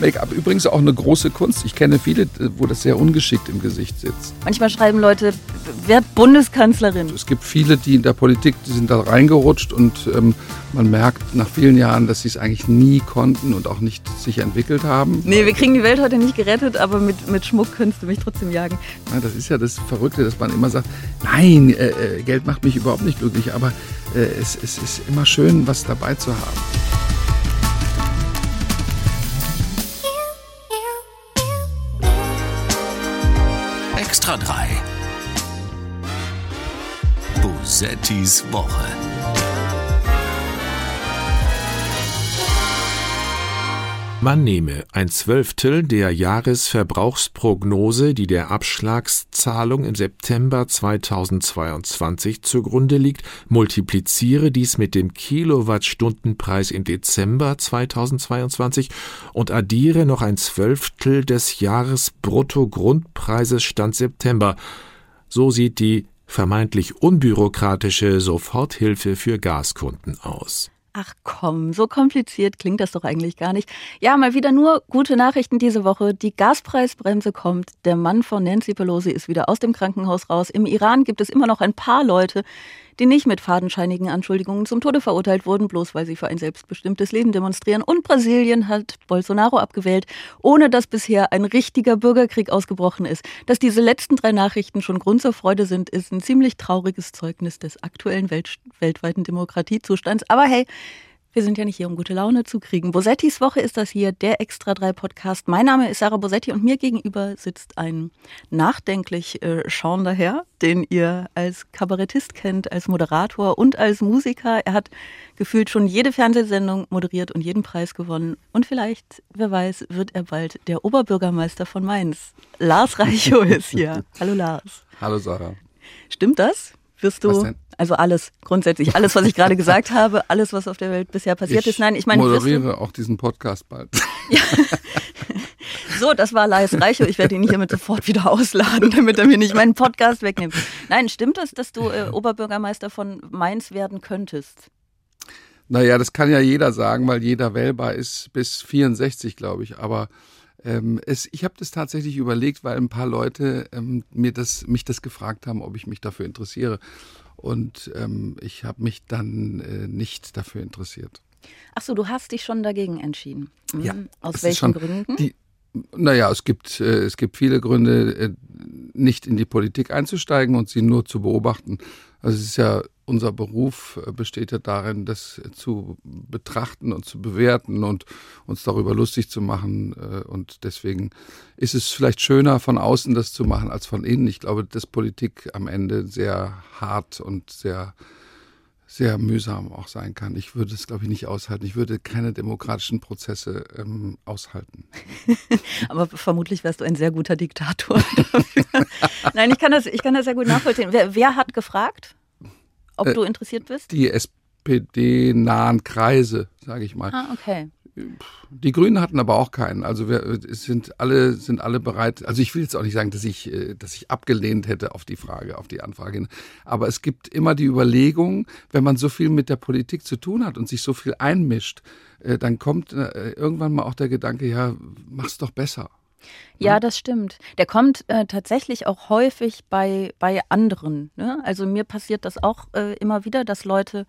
Make-up übrigens auch eine große Kunst. Ich kenne viele, wo das sehr ungeschickt im Gesicht sitzt. Manchmal schreiben Leute, wer Bundeskanzlerin? Es gibt viele, die in der Politik, die sind da reingerutscht und ähm, man merkt nach vielen Jahren, dass sie es eigentlich nie konnten und auch nicht sich entwickelt haben. Nee, wir kriegen die Welt heute nicht gerettet, aber mit, mit Schmuck könntest du mich trotzdem jagen. Ja, das ist ja das Verrückte, dass man immer sagt, nein, äh, äh Geld macht mich überhaupt nicht glücklich, aber äh, es, es ist immer schön, was dabei zu haben. Bosettis Woche. Man nehme ein Zwölftel der Jahresverbrauchsprognose, die der Abschlagszahlung im September 2022 zugrunde liegt, multipliziere dies mit dem Kilowattstundenpreis im Dezember 2022 und addiere noch ein Zwölftel des Jahresbruttogrundpreises Stand September. So sieht die vermeintlich unbürokratische Soforthilfe für Gaskunden aus. Ach komm, so kompliziert klingt das doch eigentlich gar nicht. Ja, mal wieder nur gute Nachrichten diese Woche. Die Gaspreisbremse kommt. Der Mann von Nancy Pelosi ist wieder aus dem Krankenhaus raus. Im Iran gibt es immer noch ein paar Leute, die nicht mit fadenscheinigen Anschuldigungen zum Tode verurteilt wurden, bloß weil sie für ein selbstbestimmtes Leben demonstrieren. Und Brasilien hat Bolsonaro abgewählt, ohne dass bisher ein richtiger Bürgerkrieg ausgebrochen ist. Dass diese letzten drei Nachrichten schon Grund zur Freude sind, ist ein ziemlich trauriges Zeugnis des aktuellen Welt weltweiten Demokratiezustands. Aber hey, wir sind ja nicht hier, um gute Laune zu kriegen. Bosettis Woche ist das hier, der Extra 3 Podcast. Mein Name ist Sarah Bosetti und mir gegenüber sitzt ein nachdenklich äh, schauender Herr, den ihr als Kabarettist kennt, als Moderator und als Musiker. Er hat gefühlt schon jede Fernsehsendung moderiert und jeden Preis gewonnen. Und vielleicht, wer weiß, wird er bald der Oberbürgermeister von Mainz. Lars Reichow ist hier. Hallo Lars. Hallo Sarah. Stimmt das? Wirst du, also alles, grundsätzlich, alles, was ich gerade gesagt habe, alles, was auf der Welt bisher passiert ich ist. Nein, ich meine, moderiere auch diesen Podcast bald. Ja. So, das war Lars Reichow. Ich werde ihn hiermit sofort wieder ausladen, damit er mir nicht meinen Podcast wegnimmt. Nein, stimmt das, dass du äh, Oberbürgermeister von Mainz werden könntest? Naja, das kann ja jeder sagen, weil jeder wählbar ist bis 64, glaube ich. Aber ähm, es, ich habe das tatsächlich überlegt, weil ein paar Leute ähm, mir das, mich das gefragt haben, ob ich mich dafür interessiere. Und ähm, ich habe mich dann äh, nicht dafür interessiert. Ach so, du hast dich schon dagegen entschieden. Mhm. Ja. Aus welchen Gründen? Die, naja, es gibt, äh, es gibt viele Gründe, äh, nicht in die Politik einzusteigen und sie nur zu beobachten. Also es ist ja unser Beruf äh, besteht ja darin, das zu betrachten und zu bewerten und uns darüber lustig zu machen. Äh, und deswegen ist es vielleicht schöner, von außen das zu machen als von innen. Ich glaube, dass Politik am Ende sehr hart und sehr sehr mühsam auch sein kann. Ich würde es, glaube ich, nicht aushalten. Ich würde keine demokratischen Prozesse ähm, aushalten. Aber vermutlich wärst du ein sehr guter Diktator. Nein, ich kann das, ich kann das sehr gut nachvollziehen. Wer, wer hat gefragt? Ob äh, du interessiert bist? Die SPD-nahen Kreise, sage ich mal. Ah, okay. Die Grünen hatten aber auch keinen. Also wir sind alle sind alle bereit. Also ich will jetzt auch nicht sagen, dass ich äh, dass ich abgelehnt hätte auf die Frage, auf die Anfrage. Aber es gibt immer die Überlegung, wenn man so viel mit der Politik zu tun hat und sich so viel einmischt, äh, dann kommt irgendwann mal auch der Gedanke, ja, mach's doch besser. Ja, das stimmt. Der kommt äh, tatsächlich auch häufig bei, bei anderen. Ne? Also mir passiert das auch äh, immer wieder, dass Leute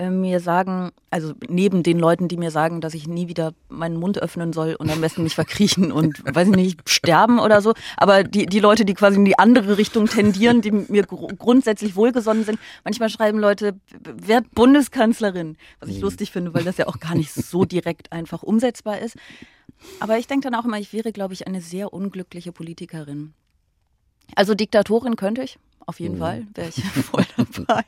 äh, mir sagen, also neben den Leuten, die mir sagen, dass ich nie wieder meinen Mund öffnen soll und am besten nicht verkriechen und, weiß ich nicht, sterben oder so. Aber die, die Leute, die quasi in die andere Richtung tendieren, die mir gr grundsätzlich wohlgesonnen sind, manchmal schreiben Leute, wer Bundeskanzlerin, was ich mhm. lustig finde, weil das ja auch gar nicht so direkt einfach umsetzbar ist. Aber ich denke dann auch immer, ich wäre, glaube ich, eine sehr unglückliche Politikerin. Also Diktatorin könnte ich, auf jeden mhm. Fall, wäre ich voll dabei.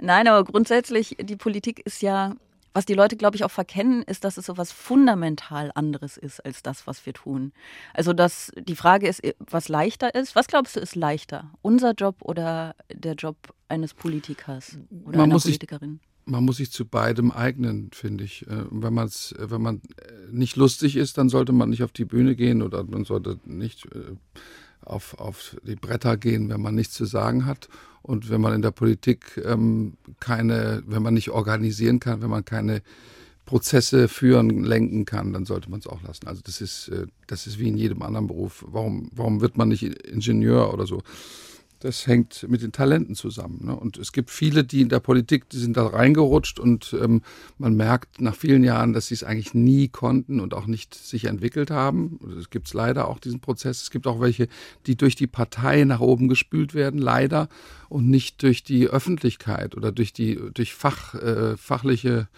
Nein, aber grundsätzlich, die Politik ist ja, was die Leute, glaube ich, auch verkennen, ist, dass es so was fundamental anderes ist als das, was wir tun. Also, dass die Frage ist, was leichter ist. Was glaubst du, ist leichter? Unser Job oder der Job eines Politikers oder Man einer Politikerin? Sich man muss sich zu beidem eignen, finde ich. Äh, wenn, man's, äh, wenn man äh, nicht lustig ist, dann sollte man nicht auf die Bühne gehen oder man sollte nicht auf, auf die Bretter gehen, wenn man nichts zu sagen hat. Und wenn man in der Politik ähm, keine, wenn man nicht organisieren kann, wenn man keine Prozesse führen, lenken kann, dann sollte man es auch lassen. Also das ist, äh, das ist wie in jedem anderen Beruf. Warum, warum wird man nicht Ingenieur oder so? Das hängt mit den Talenten zusammen. Ne? Und es gibt viele, die in der Politik, die sind da reingerutscht und ähm, man merkt nach vielen Jahren, dass sie es eigentlich nie konnten und auch nicht sich entwickelt haben. Es gibt leider auch diesen Prozess. Es gibt auch welche, die durch die Partei nach oben gespült werden, leider, und nicht durch die Öffentlichkeit oder durch die durch Fach, äh, fachliche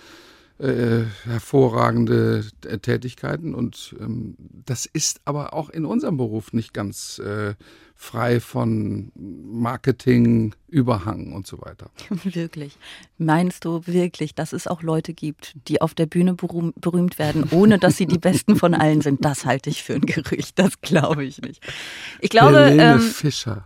äh, hervorragende Tätigkeiten und ähm, das ist aber auch in unserem Beruf nicht ganz äh, frei von Marketing, Überhang und so weiter. Wirklich. Meinst du wirklich, dass es auch Leute gibt, die auf der Bühne berühmt werden, ohne dass sie die Besten von allen sind? Das halte ich für ein Gerücht. Das glaube ich nicht. Ich glaube. Helene ähm, Fischer.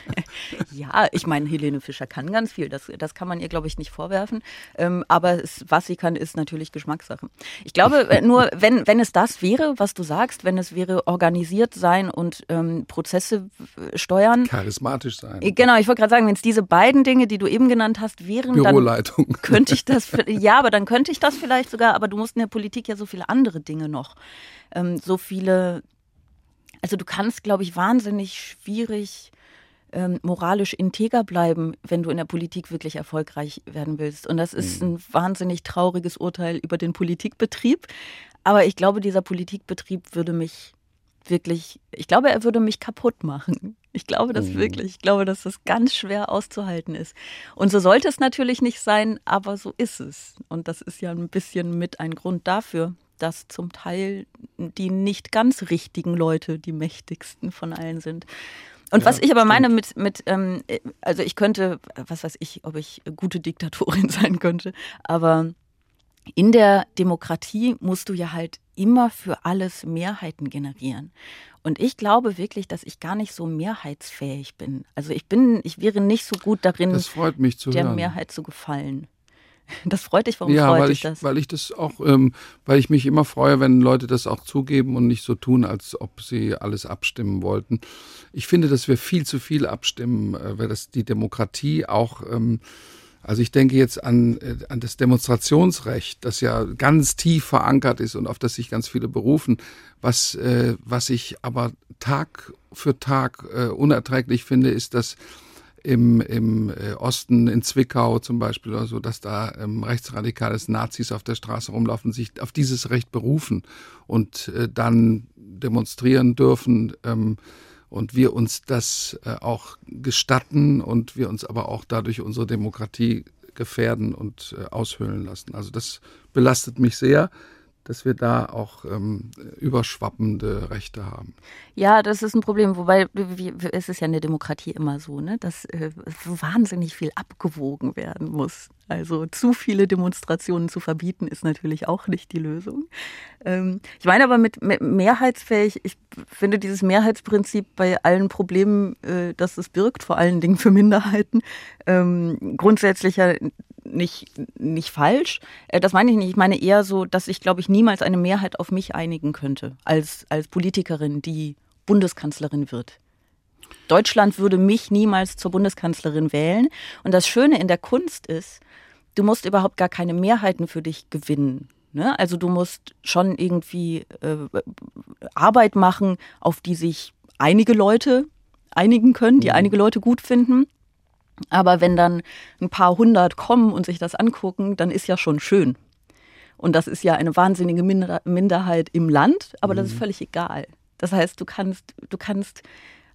ja, ich meine, Helene Fischer kann ganz viel. Das, das kann man ihr, glaube ich, nicht vorwerfen. Ähm, aber es, was sie kann, ist natürlich Geschmackssache. Ich glaube, äh, nur wenn, wenn es das wäre, was du sagst, wenn es wäre organisiert sein und ähm, Prozesse steuern. Charismatisch sein. Genau, ich wollte gerade sagen, wenn es diese beiden Dinge, die du eben genannt hast, wären, Büroleitung. dann könnte ich das, ja, aber dann könnte ich das vielleicht sogar, aber du musst in der Politik ja so viele andere Dinge noch, ähm, so viele, also du kannst, glaube ich, wahnsinnig schwierig ähm, moralisch integer bleiben, wenn du in der Politik wirklich erfolgreich werden willst. Und das ist mhm. ein wahnsinnig trauriges Urteil über den Politikbetrieb. Aber ich glaube, dieser Politikbetrieb würde mich wirklich, ich glaube, er würde mich kaputt machen. Ich glaube das mhm. wirklich. Ich glaube, dass das ganz schwer auszuhalten ist. Und so sollte es natürlich nicht sein, aber so ist es. Und das ist ja ein bisschen mit ein Grund dafür, dass zum Teil die nicht ganz richtigen Leute die mächtigsten von allen sind. Und ja, was ich aber stimmt. meine mit, mit ähm, also ich könnte, was weiß ich, ob ich gute Diktatorin sein könnte, aber in der Demokratie musst du ja halt immer für alles Mehrheiten generieren. Und ich glaube wirklich, dass ich gar nicht so mehrheitsfähig bin. Also ich bin, ich wäre nicht so gut darin, der hören. Mehrheit zu gefallen. Das freut dich, warum ja, freut weil ich, das? Weil ich das auch, ähm, weil ich mich immer freue, wenn Leute das auch zugeben und nicht so tun, als ob sie alles abstimmen wollten. Ich finde, dass wir viel zu viel abstimmen, äh, weil das die Demokratie auch ähm, also ich denke jetzt an, äh, an das Demonstrationsrecht, das ja ganz tief verankert ist und auf das sich ganz viele berufen, was, äh, was ich aber Tag für Tag äh, unerträglich finde, ist, dass im, im äh, Osten, in Zwickau zum Beispiel oder so, dass da ähm, rechtsradikales Nazis auf der Straße rumlaufen, sich auf dieses Recht berufen und äh, dann demonstrieren dürfen. Ähm, und wir uns das äh, auch gestatten und wir uns aber auch dadurch unsere Demokratie gefährden und äh, aushöhlen lassen. Also das belastet mich sehr dass wir da auch ähm, überschwappende Rechte haben. Ja, das ist ein Problem. Wobei es ist ja in der Demokratie immer so, ne, dass äh, wahnsinnig viel abgewogen werden muss. Also zu viele Demonstrationen zu verbieten ist natürlich auch nicht die Lösung. Ähm, ich meine aber mit, mit, mehrheitsfähig, ich finde dieses Mehrheitsprinzip bei allen Problemen, äh, das es birgt, vor allen Dingen für Minderheiten, ähm, grundsätzlich ja nicht, nicht falsch. Äh, das meine ich nicht. Ich meine eher so, dass ich, glaube ich, niemals eine Mehrheit auf mich einigen könnte als, als Politikerin, die Bundeskanzlerin wird. Deutschland würde mich niemals zur Bundeskanzlerin wählen. Und das Schöne in der Kunst ist, du musst überhaupt gar keine Mehrheiten für dich gewinnen. Ne? Also du musst schon irgendwie äh, Arbeit machen, auf die sich einige Leute einigen können, die mhm. einige Leute gut finden. Aber wenn dann ein paar hundert kommen und sich das angucken, dann ist ja schon schön. Und das ist ja eine wahnsinnige Minderheit im Land, aber das ist mhm. völlig egal. Das heißt, du kannst, du kannst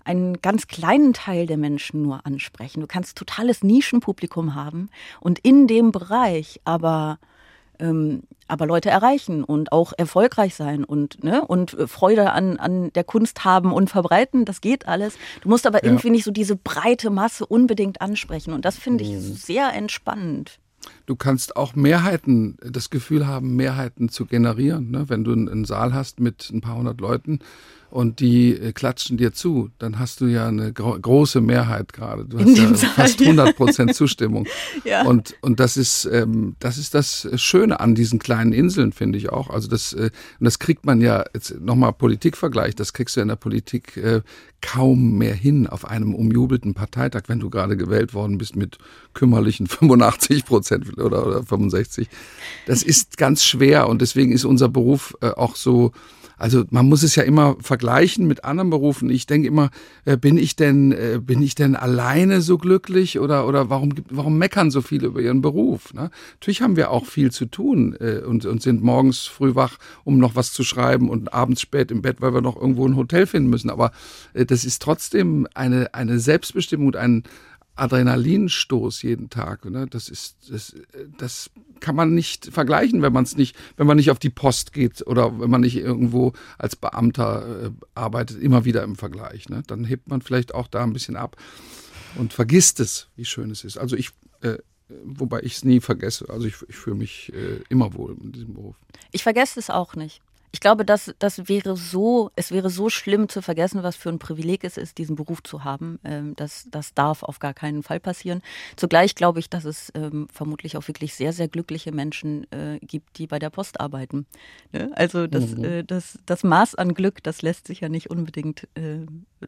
einen ganz kleinen Teil der Menschen nur ansprechen. Du kannst totales Nischenpublikum haben und in dem Bereich aber ähm, aber Leute erreichen und auch erfolgreich sein und, ne, und Freude an, an der Kunst haben und verbreiten, das geht alles. Du musst aber ja. irgendwie nicht so diese breite Masse unbedingt ansprechen und das finde ich mhm. sehr entspannend. Du kannst auch Mehrheiten, das Gefühl haben, Mehrheiten zu generieren. Ne? Wenn du einen Saal hast mit ein paar hundert Leuten und die äh, klatschen dir zu, dann hast du ja eine gro große Mehrheit gerade. Du hast ja Saal, fast ja. 100 Prozent Zustimmung. Ja. Und, und das ist, ähm, das ist das Schöne an diesen kleinen Inseln, finde ich auch. Also das, äh, und das kriegt man ja jetzt nochmal Politikvergleich, das kriegst du in der Politik äh, kaum mehr hin auf einem umjubelten Parteitag, wenn du gerade gewählt worden bist mit kümmerlichen 85 Prozent oder, oder 65. Das ist ganz schwer und deswegen ist unser Beruf äh, auch so, also man muss es ja immer vergleichen mit anderen Berufen. Ich denke immer, äh, bin ich denn, äh, bin ich denn alleine so glücklich oder oder warum warum meckern so viele über ihren Beruf? Ne? Natürlich haben wir auch viel zu tun äh, und und sind morgens früh wach, um noch was zu schreiben und abends spät im Bett, weil wir noch irgendwo ein Hotel finden müssen. Aber äh, das ist trotzdem eine eine Selbstbestimmung und ein Adrenalinstoß jeden Tag. Ne? Das ist, das, das kann man nicht vergleichen, wenn man es nicht, wenn man nicht auf die Post geht oder wenn man nicht irgendwo als Beamter äh, arbeitet, immer wieder im Vergleich. Ne? Dann hebt man vielleicht auch da ein bisschen ab und vergisst es, wie schön es ist. Also ich, äh, wobei ich es nie vergesse. Also ich, ich fühle mich äh, immer wohl in diesem Beruf. Ich vergesse es auch nicht. Ich glaube, das, das wäre so, es wäre so schlimm zu vergessen, was für ein Privileg es ist, diesen Beruf zu haben. Ähm, das, das darf auf gar keinen Fall passieren. Zugleich glaube ich, dass es ähm, vermutlich auch wirklich sehr, sehr glückliche Menschen äh, gibt, die bei der Post arbeiten. Ne? Also das, Mhm. äh, das, das Maß an Glück, das lässt sich ja nicht unbedingt äh,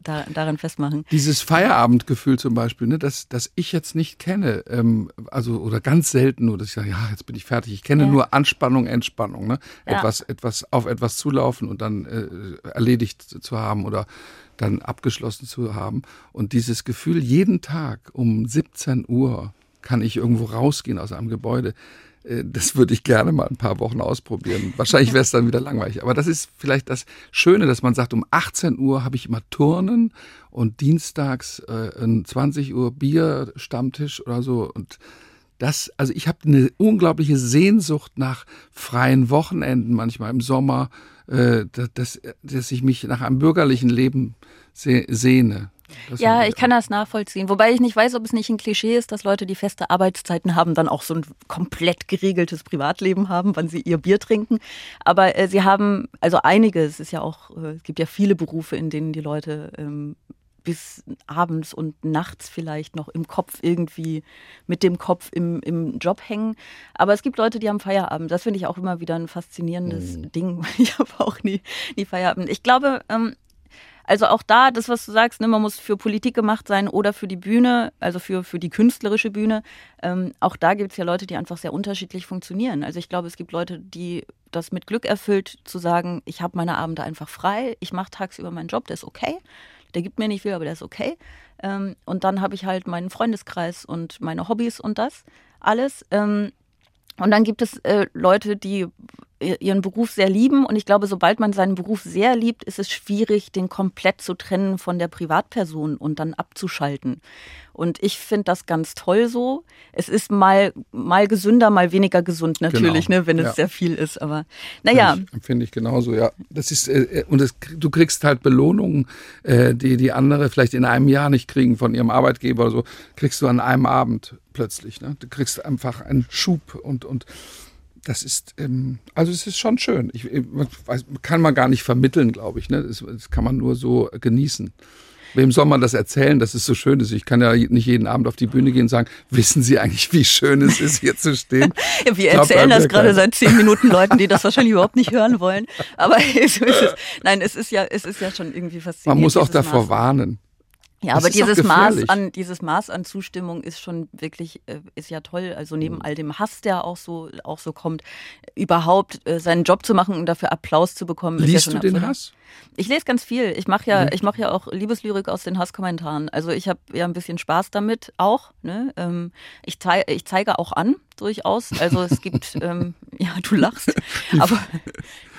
da, daran festmachen. Dieses Feierabendgefühl zum Beispiel, ne, das, das ich jetzt nicht kenne, ähm, also oder ganz selten nur, dass ich sage, ja, jetzt bin ich fertig. Ich kenne Ja. nur Anspannung, Entspannung, ne? Ja. Etwas, etwas auf etwas zulaufen und dann äh, erledigt zu haben oder dann abgeschlossen zu haben. Und dieses Gefühl, jeden Tag um 17 Uhr kann ich irgendwo rausgehen aus einem Gebäude. äh, Das würde ich gerne mal ein paar Wochen ausprobieren. Wahrscheinlich wäre es dann wieder langweilig. Aber das ist vielleicht das Schöne, dass man sagt, um 18 Uhr habe ich immer Turnen und dienstags äh, um 20 Uhr Bier, Stammtisch oder so. Und das, also ich habe eine unglaubliche Sehnsucht nach freien Wochenenden, manchmal im Sommer, äh, dass, dass, ich mich nach einem bürgerlichen Leben se sehne. Das Ja, ich kann das nachvollziehen. Wobei ich nicht weiß, ob es nicht ein Klischee ist, dass Leute, die feste Arbeitszeiten haben, dann auch so ein komplett geregeltes Privatleben haben, wann sie ihr Bier trinken. Aber äh, sie haben, also einige, es ist ja auch, äh, es gibt ja viele Berufe, in denen die Leute ähm, bis abends und nachts vielleicht noch im Kopf irgendwie mit dem Kopf im, im Job hängen. Aber es gibt Leute, die haben Feierabend. Das finde ich auch immer wieder ein faszinierendes Ding. Ich habe auch nie, nie Feierabend. Ich glaube, ähm, also auch da, das, was du sagst, ne, man muss für Politik gemacht sein oder für die Bühne, also für, für die künstlerische Bühne. Ähm, auch da gibt es ja Leute, die einfach sehr unterschiedlich funktionieren. Also ich glaube, es gibt Leute, die das mit Glück erfüllt, zu sagen, ich habe meine Abende einfach frei, ich mache tagsüber meinen Job, der ist okay. Der gibt mir nicht viel, aber der ist okay. Ähm, und dann habe ich halt meinen Freundeskreis und meine Hobbys und das alles. Ähm, und dann gibt es äh, Leute, die ihren Beruf sehr lieben. Und ich glaube, sobald man seinen Beruf sehr liebt, ist es schwierig, den komplett zu trennen von der Privatperson und dann abzuschalten. Und ich finde das ganz toll so. Es ist mal, mal gesünder, mal weniger gesund natürlich, Genau. ne, wenn es Ja. sehr viel ist. Aber naja, Finde ich, empfinde ich genauso, ja. Das ist, äh, und das, du kriegst halt Belohnungen, äh, die die andere vielleicht in einem Jahr nicht kriegen von ihrem Arbeitgeber oder so, kriegst du an einem Abend plötzlich. Ne? Du kriegst einfach einen Schub und, und das ist, ähm, also es ist schon schön. Ich, ich weiß, kann man gar nicht vermitteln, glaube ich. Ne? Das, das kann man nur so genießen. Wem soll man das erzählen, dass es so schön ist? Ich kann ja nicht jeden Abend auf die Bühne gehen und sagen, wissen Sie eigentlich, wie schön es ist, hier zu stehen? wir erzählen das gerade seit zehn Minuten Leuten, die das wahrscheinlich überhaupt nicht hören wollen. Aber so ist es. Nein, es ist ja, es ist ja schon irgendwie faszinierend. Man muss auch davor Maß. warnen. Ja, Das aber dieses Maß an dieses Maß an Zustimmung ist schon wirklich äh, ist ja toll. Also Mhm. neben all dem Hass, der auch so auch so kommt, überhaupt äh, seinen Job zu machen und dafür Applaus zu bekommen. ist ja Liest schon du den absurd. Hass? Ich lese ganz viel. Ich mache ja ich mache ja auch Liebeslyrik aus den Hasskommentaren. Also ich habe ja ein bisschen Spaß damit auch. Ne? Ähm, ich, zei ich zeige auch an durchaus. Also es gibt ähm, ja du lachst, aber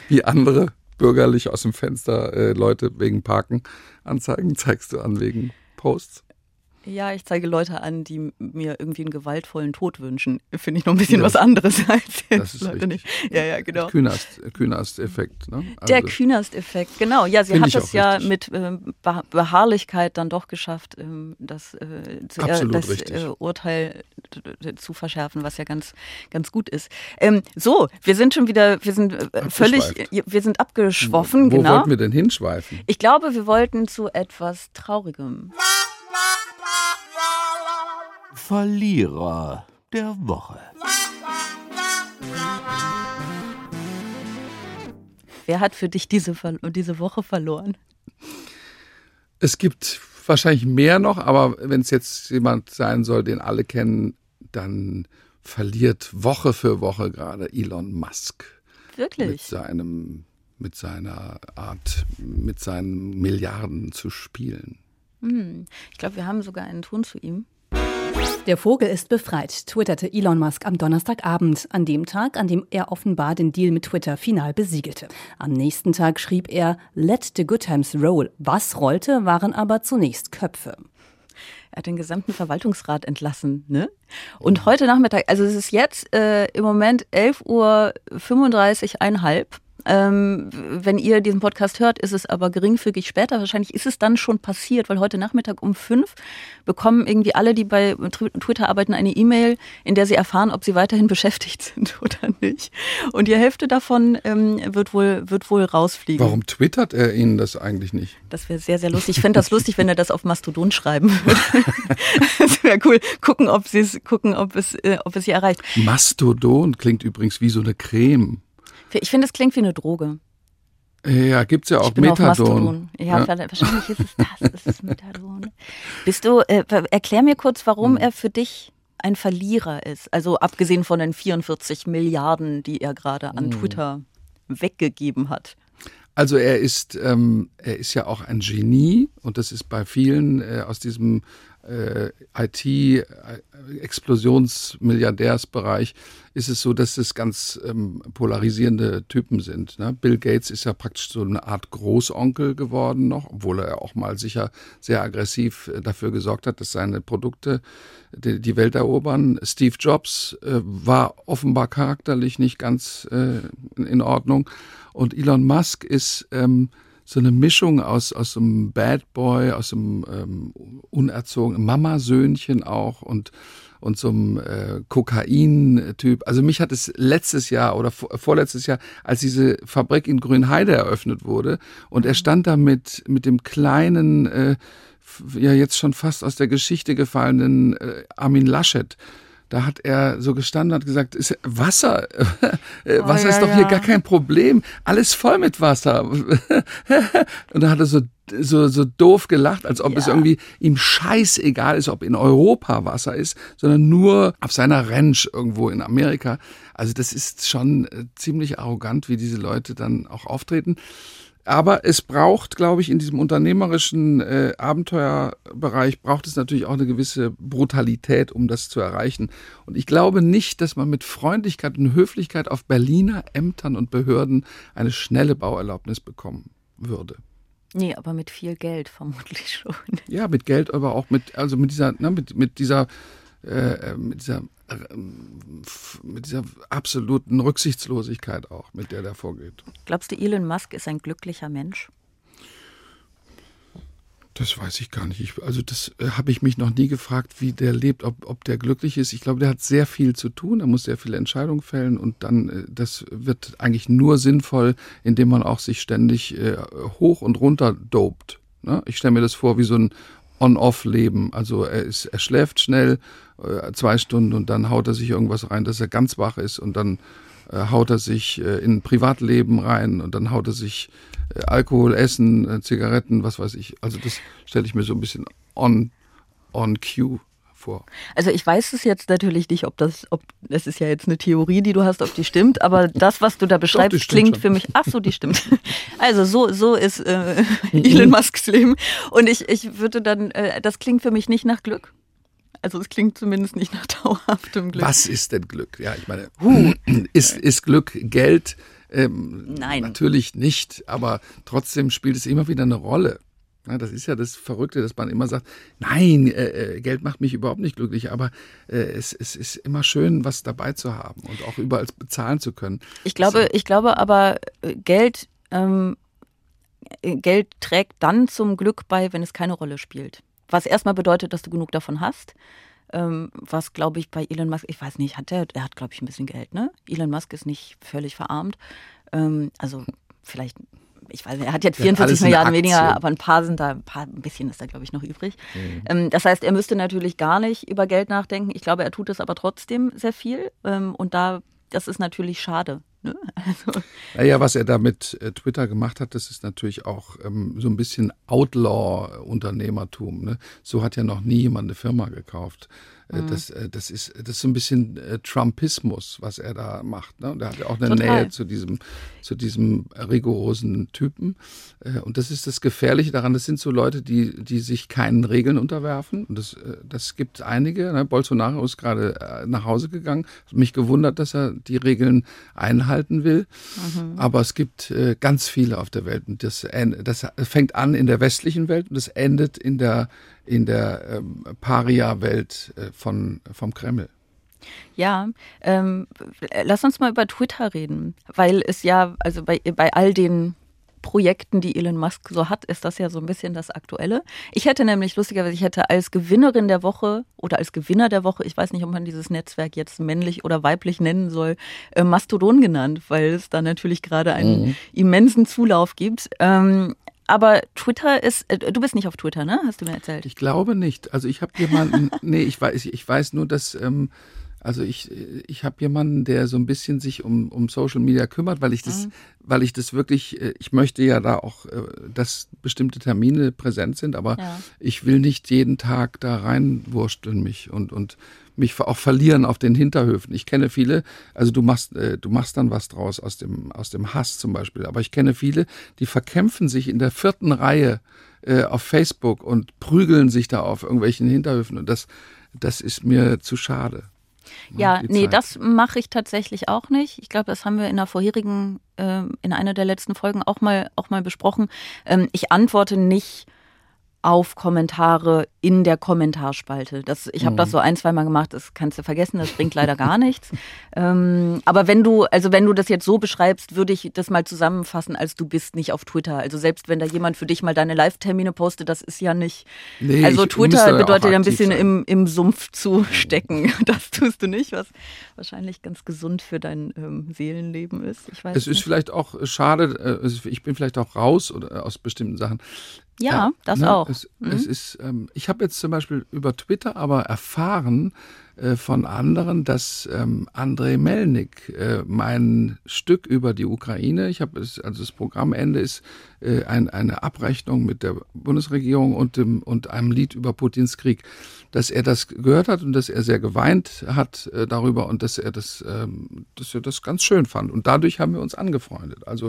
Wie andere bürgerlich aus dem Fenster äh, Leute wegen Parken anzeigen, zeigst du an wegen Posts. Ja, ich zeige Leute an, die mir irgendwie einen gewaltvollen Tod wünschen. Finde ich noch ein bisschen ja, was anderes als jetzt das ist Leute nicht. Ja, ja, genau. Künast-Effekt, ne? Also Der Künast-Effekt, genau. Ja, sie hat es ja richtig. mit äh, Beharrlichkeit dann doch geschafft, ähm, das, äh, äh, das äh, Urteil zu verschärfen, was ja ganz, ganz gut ist. Ähm, so, wir sind schon wieder, wir sind äh, völlig, wir sind abgeschwoffen, Wo genau. wollten wir denn hinschweifen? Ich glaube, wir wollten zu etwas Traurigem. Verlierer der Woche. Wer hat für dich diese, diese Woche verloren? Es gibt wahrscheinlich mehr noch, aber wenn es jetzt jemand sein soll, den alle kennen, dann verliert Woche für Woche gerade Elon Musk. Wirklich? Mit seinem, mit seiner Art, mit seinen Milliarden zu spielen. Hm. Ich glaube, wir haben sogar einen Ton zu ihm. Der Vogel ist befreit, twitterte Elon Musk am Donnerstagabend, an dem Tag, an dem er offenbar den Deal mit Twitter final besiegelte. Am nächsten Tag schrieb er Let the good times roll. Was rollte, waren aber zunächst Köpfe. Er hat den gesamten Verwaltungsrat entlassen, ne? Und heute Nachmittag, also es ist jetzt äh, im Moment 11.35 Uhr, einhalb. Ähm, wenn ihr diesen Podcast hört, ist es aber geringfügig später. Wahrscheinlich ist es dann schon passiert, weil heute Nachmittag um fünf bekommen irgendwie alle, die bei Twitter arbeiten, eine E-Mail, in der sie erfahren, ob sie weiterhin beschäftigt sind oder nicht. Und die Hälfte davon ähm, wird, wohl, wird wohl rausfliegen. Warum twittert er Ihnen das eigentlich nicht? Das wäre sehr, sehr lustig. Ich fände das lustig, wenn er das auf Mastodon schreiben würde. das wäre cool. Gucken, ob, gucken ob, es, äh, ob es sie erreicht. Mastodon klingt übrigens wie so eine Creme. Ich finde, es klingt wie eine Droge. Ja, gibt es ja auch Methadon. Ja, ja, wahrscheinlich ist es das, ist es Methadon. Bist du, äh, erklär mir kurz, warum hm. er für dich ein Verlierer ist. Also abgesehen von den 44 Milliarden, die er gerade an hm. Twitter weggegeben hat. Also er ist, ähm, er ist ja auch ein Genie und das ist bei vielen äh, aus diesem äh, IT-Explosionsmilliardärsbereich ist es so, dass es ganz ähm, polarisierende Typen sind. Ne? Bill Gates ist ja praktisch so eine Art Großonkel geworden noch, obwohl er auch mal sicher sehr aggressiv äh, dafür gesorgt hat, dass seine Produkte die, die Welt erobern. Steve Jobs äh, war offenbar charakterlich nicht ganz äh, in, in Ordnung. Und Elon Musk ist ähm, so eine Mischung aus, aus einem Bad Boy, aus einem ähm, unerzogenen Mamasöhnchen auch und, und so einem äh, Kokain-Typ. Also mich hat es letztes Jahr oder vorletztes Jahr, als diese Fabrik in Grünheide eröffnet wurde und er stand da mit, mit dem kleinen, äh, ja jetzt schon fast aus der Geschichte gefallenen äh, Armin Laschet da hat er so gestanden und hat gesagt, ist Wasser, äh, oh, Wasser ja, ist doch ja. hier gar kein Problem, alles voll mit Wasser. und da hat er so so, so doof gelacht, als ob ja. es irgendwie ihm scheißegal ist, ob in Europa Wasser ist, sondern nur auf seiner Ranch irgendwo in Amerika. Also das ist schon äh, ziemlich arrogant, wie diese Leute dann auch auftreten. Aber es braucht, glaube ich, in diesem unternehmerischen äh, Abenteuerbereich braucht es natürlich auch eine gewisse Brutalität, um das zu erreichen. Und ich glaube nicht, dass man mit Freundlichkeit und Höflichkeit auf Berliner Ämtern und Behörden eine schnelle Bauerlaubnis bekommen würde. Nee, aber mit viel Geld vermutlich schon. Ja, mit Geld, aber auch mit, also mit dieser, ne, mit, mit dieser, äh, mit dieser mit dieser absoluten Rücksichtslosigkeit auch, mit der der vorgeht. Glaubst du, Elon Musk ist ein glücklicher Mensch? Das weiß ich gar nicht. Ich, also das äh, habe ich mich noch nie gefragt, wie der lebt, ob, ob der glücklich ist. Ich glaube, der hat sehr viel zu tun, er muss sehr viele Entscheidungen fällen und dann, äh, das wird eigentlich nur sinnvoll, indem man auch sich ständig äh, hoch und runter dopt. Ne? Ich stelle mir das vor wie so ein On-Off-Leben. Also er, ist, er schläft schnell äh, zwei Stunden und dann haut er sich irgendwas rein, dass er ganz wach ist und dann äh, haut er sich äh, in Privatleben rein und dann haut er sich Alkohol, Essen, Zigaretten, was weiß ich. Also das stelle ich mir so ein bisschen on, on cue vor. Also ich weiß es jetzt natürlich nicht, ob das, ob das ist ja jetzt eine Theorie, die du hast, ob die stimmt, aber das, was du da beschreibst, Doch, klingt schon. für mich. Ach so, die stimmt. Also so, so ist äh, Elon Musks Leben. Und ich, ich würde dann, äh, das klingt für mich nicht nach Glück. Also es klingt zumindest nicht nach dauerhaftem Glück. Was ist denn Glück? Ja, ich meine, ist, ist Glück Geld? Ähm, Nein. Natürlich nicht, aber trotzdem spielt es immer wieder eine Rolle. Ja, das ist ja das Verrückte, dass man immer sagt, nein, äh, äh, Geld macht mich überhaupt nicht glücklich, aber äh, es, es, ist immer schön, was dabei zu haben und auch überall bezahlen zu können. Ich glaube, so. ich glaube aber, äh, Geld, ähm, äh, Geld trägt dann zum Glück bei, wenn es keine Rolle spielt. Was erstmal bedeutet, dass du genug davon hast. Ähm, was, glaube ich, bei Elon Musk, ich weiß nicht, hat der, er hat, glaube ich, ein bisschen Geld, ne? Elon Musk ist nicht völlig verarmt. Ähm, also vielleicht ich weiß nicht, er hat jetzt 44 Milliarden weniger, aber ein paar sind da, ein, paar, ein bisschen ist da, glaube ich, noch übrig. Mhm. Ähm, das heißt, er müsste natürlich gar nicht über Geld nachdenken. Ich glaube, er tut es aber trotzdem sehr viel. Ähm, und da, das ist natürlich schade. Ne? Also. Naja, was er da mit äh, Twitter gemacht hat, das ist natürlich auch ähm, so ein bisschen Outlaw-Unternehmertum. Ne? So hat ja noch nie jemand eine Firma gekauft. Äh, mhm. Das, äh, das, ist, das ist so ein bisschen äh, Trumpismus, was er da macht. Ne? Und er hat ja auch eine Total. Nähe zu diesem, zu diesem rigorosen Typen. Und das ist das Gefährliche daran. Das sind so Leute, die, die sich keinen Regeln unterwerfen. Und das, das gibt einige. Ne? Bolsonaro ist gerade nach Hause gegangen. Hat mich gewundert, dass er die Regeln einhalten will. Mhm. Aber es gibt ganz viele auf der Welt. Und das, das fängt an in der westlichen Welt und das endet in der in der ähm, Paria-Welt äh, von, vom Kreml. Ja, ähm, lass uns mal über Twitter reden, weil es ja, also bei, bei all den Projekten, die Elon Musk so hat, ist das ja so ein bisschen das Aktuelle. Ich hätte nämlich, lustigerweise, ich hätte als Gewinnerin der Woche oder als Gewinner der Woche, ich weiß nicht, ob man dieses Netzwerk jetzt männlich oder weiblich nennen soll, äh, Mastodon genannt, weil es da natürlich gerade einen mhm. immensen Zulauf gibt. Ähm, aber Twitter ist, äh, du bist nicht auf Twitter, ne? Hast du mir erzählt? Ich glaube nicht. Also ich habe jemanden, nee, ich weiß, ich weiß nur, dass, ähm, also ich, ich habe jemanden, der so ein bisschen sich um, um Social Media kümmert, weil ich das, mhm. weil ich das wirklich, äh, ich möchte ja da auch, äh, dass bestimmte Termine präsent sind, aber ja. ich will nicht jeden Tag da reinwursteln mich und, und mich auch verlieren auf den Hinterhöfen. Ich kenne viele, also du machst, äh, du machst dann was draus aus dem, aus dem Hass zum Beispiel. Aber ich kenne viele, die verkämpfen sich in der vierten Reihe auf Facebook und prügeln sich da auf irgendwelchen Hinterhöfen. Und das, das ist mir zu schade. Ja, nee, das mache ich tatsächlich auch nicht. Ich glaube, das haben wir in der vorherigen, äh, in einer der letzten Folgen auch mal, auch mal besprochen. Ähm, ich antworte nicht auf Kommentare in der Kommentarspalte. Das, ich habe mhm. das so ein, zweimal gemacht, das kannst du vergessen, das bringt leider gar nichts. Ähm, aber wenn du, also wenn du das jetzt so beschreibst, würde ich das mal zusammenfassen, als du bist nicht auf Twitter. Also selbst wenn da jemand für dich mal deine Live-Termine postet, das ist ja nicht. Nee, also Twitter bedeutet ja ein bisschen im, im Sumpf zu stecken. Das tust du nicht, was wahrscheinlich ganz gesund für dein ähm, Seelenleben ist. Ich weiß es nicht. ist vielleicht auch schade, äh, ich bin vielleicht auch raus oder aus bestimmten Sachen. Ja, ja das ne? auch. Es, mhm. es ist, ähm, ich habe jetzt zum Beispiel über Twitter aber erfahren äh, von anderen, dass ähm, Andrei Melnik äh, mein Stück über die Ukraine, ich habe es, also das Programmende ist äh, ein, eine Abrechnung mit der Bundesregierung und, dem, und einem Lied über Putins Krieg, dass er das gehört hat und dass er sehr geweint hat äh, darüber und dass er das, ähm, dass er das ganz schön fand. Und dadurch haben wir uns angefreundet. Also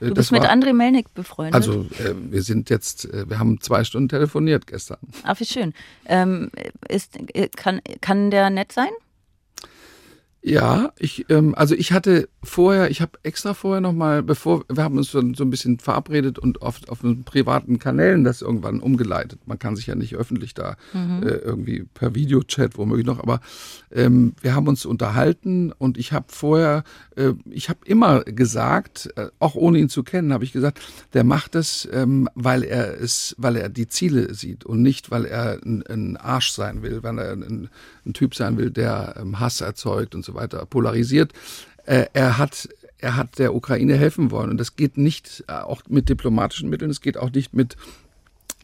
äh, du bist mit war, André Melnik befreundet. Also äh, wir sind jetzt, äh, wir haben zwei Stunden telefoniert gestern. Ach, wie schön. Ähm, ist, äh, kann, kann der nett sein? Ja, ich, ähm, also ich hatte vorher, ich habe extra vorher nochmal, bevor, wir haben uns so, so ein bisschen verabredet und auf, auf privaten Kanälen das irgendwann umgeleitet. Man kann sich ja nicht öffentlich da mhm. äh, irgendwie per Videochat womöglich noch, aber ähm, wir haben uns unterhalten und ich habe vorher, äh, ich habe immer gesagt, äh, auch ohne ihn zu kennen, habe ich gesagt, der macht es, ähm, weil er es, weil er die Ziele sieht und nicht, weil er ein, ein Arsch sein will, weil er ein, ein Typ sein will, der ähm, Hass erzeugt und so weiter, polarisiert. Äh, er hat er hat der Ukraine helfen wollen. Und das geht nicht äh, auch mit diplomatischen Mitteln, es geht auch nicht mit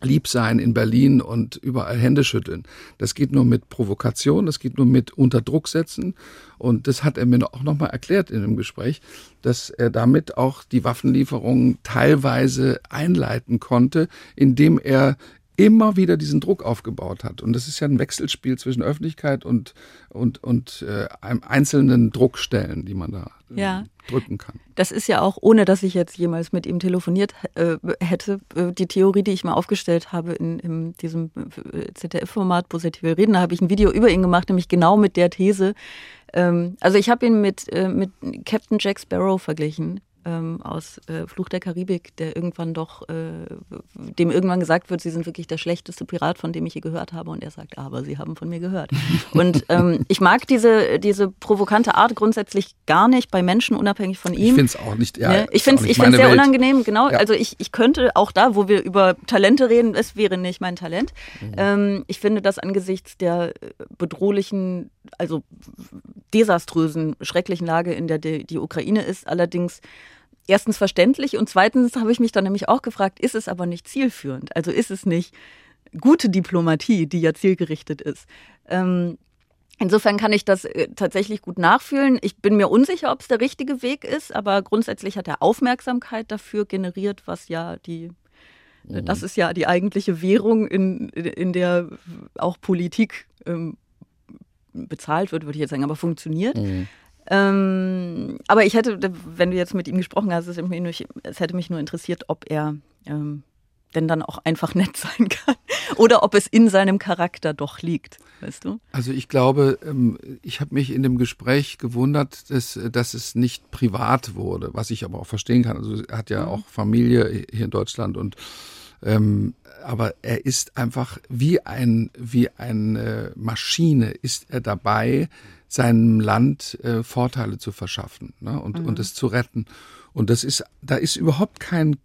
Liebsein in Berlin und überall Hände schütteln. Das geht nur mit Provokation, das geht nur mit Unterdruck setzen. Und das hat er mir auch nochmal erklärt in dem Gespräch, dass er damit auch die Waffenlieferungen teilweise einleiten konnte, indem er immer wieder diesen Druck aufgebaut hat. Und das ist ja ein Wechselspiel zwischen Öffentlichkeit und, und, und äh, einem einzelnen Druckstellen, die man da äh, ja. drücken kann. Das ist ja auch, ohne dass ich jetzt jemals mit ihm telefoniert äh, hätte, äh, die Theorie, die ich mal aufgestellt habe in, in diesem äh, ZDF-Format Positive Reden, da habe ich ein Video über ihn gemacht, nämlich genau mit der These. Ähm, also ich habe ihn mit, äh, mit Captain Jack Sparrow verglichen ähm, aus äh, Fluch der Karibik, der irgendwann doch, äh, dem irgendwann gesagt wird, sie sind wirklich der schlechteste Pirat, von dem ich je gehört habe. Und er sagt, aber sie haben von mir gehört. und ähm, ich mag diese, diese provokante Art grundsätzlich gar nicht bei Menschen, unabhängig von ihm. Ich finde es auch nicht, ja, ne? Ich finde es sehr Welt. unangenehm, genau. Ja. Also ich, ich könnte auch da, wo wir über Talente reden, es wäre nicht mein Talent. Mhm. Ähm, ich finde das angesichts der bedrohlichen, also desaströsen, schrecklichen Lage, in der die, die Ukraine ist, allerdings erstens verständlich und zweitens habe ich mich dann nämlich auch gefragt, ist es aber nicht zielführend? Also ist es nicht gute Diplomatie, die ja zielgerichtet ist? Ähm, insofern kann ich das äh, tatsächlich gut nachfühlen. Ich bin mir unsicher, ob es der richtige Weg ist, aber grundsätzlich hat er Aufmerksamkeit dafür generiert, was ja die mhm. das ist ja die eigentliche Währung, in, in der auch Politik ähm, bezahlt wird, würde ich jetzt sagen, aber funktioniert. Mhm. Ähm, aber ich hätte, wenn du jetzt mit ihm gesprochen hast, es, es hätte mich nur interessiert, ob er ähm, denn dann auch einfach nett sein kann oder ob es in seinem Charakter doch liegt, weißt du? Also ich glaube, ähm, ich habe mich in dem Gespräch gewundert, dass, dass es nicht privat wurde, was ich aber auch verstehen kann. Also er hat ja mhm. auch Familie hier in Deutschland und ähm, aber er ist einfach wie ein wie eine Maschine ist er dabei, seinem Land äh, Vorteile zu verschaffen ne? und, mhm. und es zu retten. Und das ist, da ist überhaupt kein,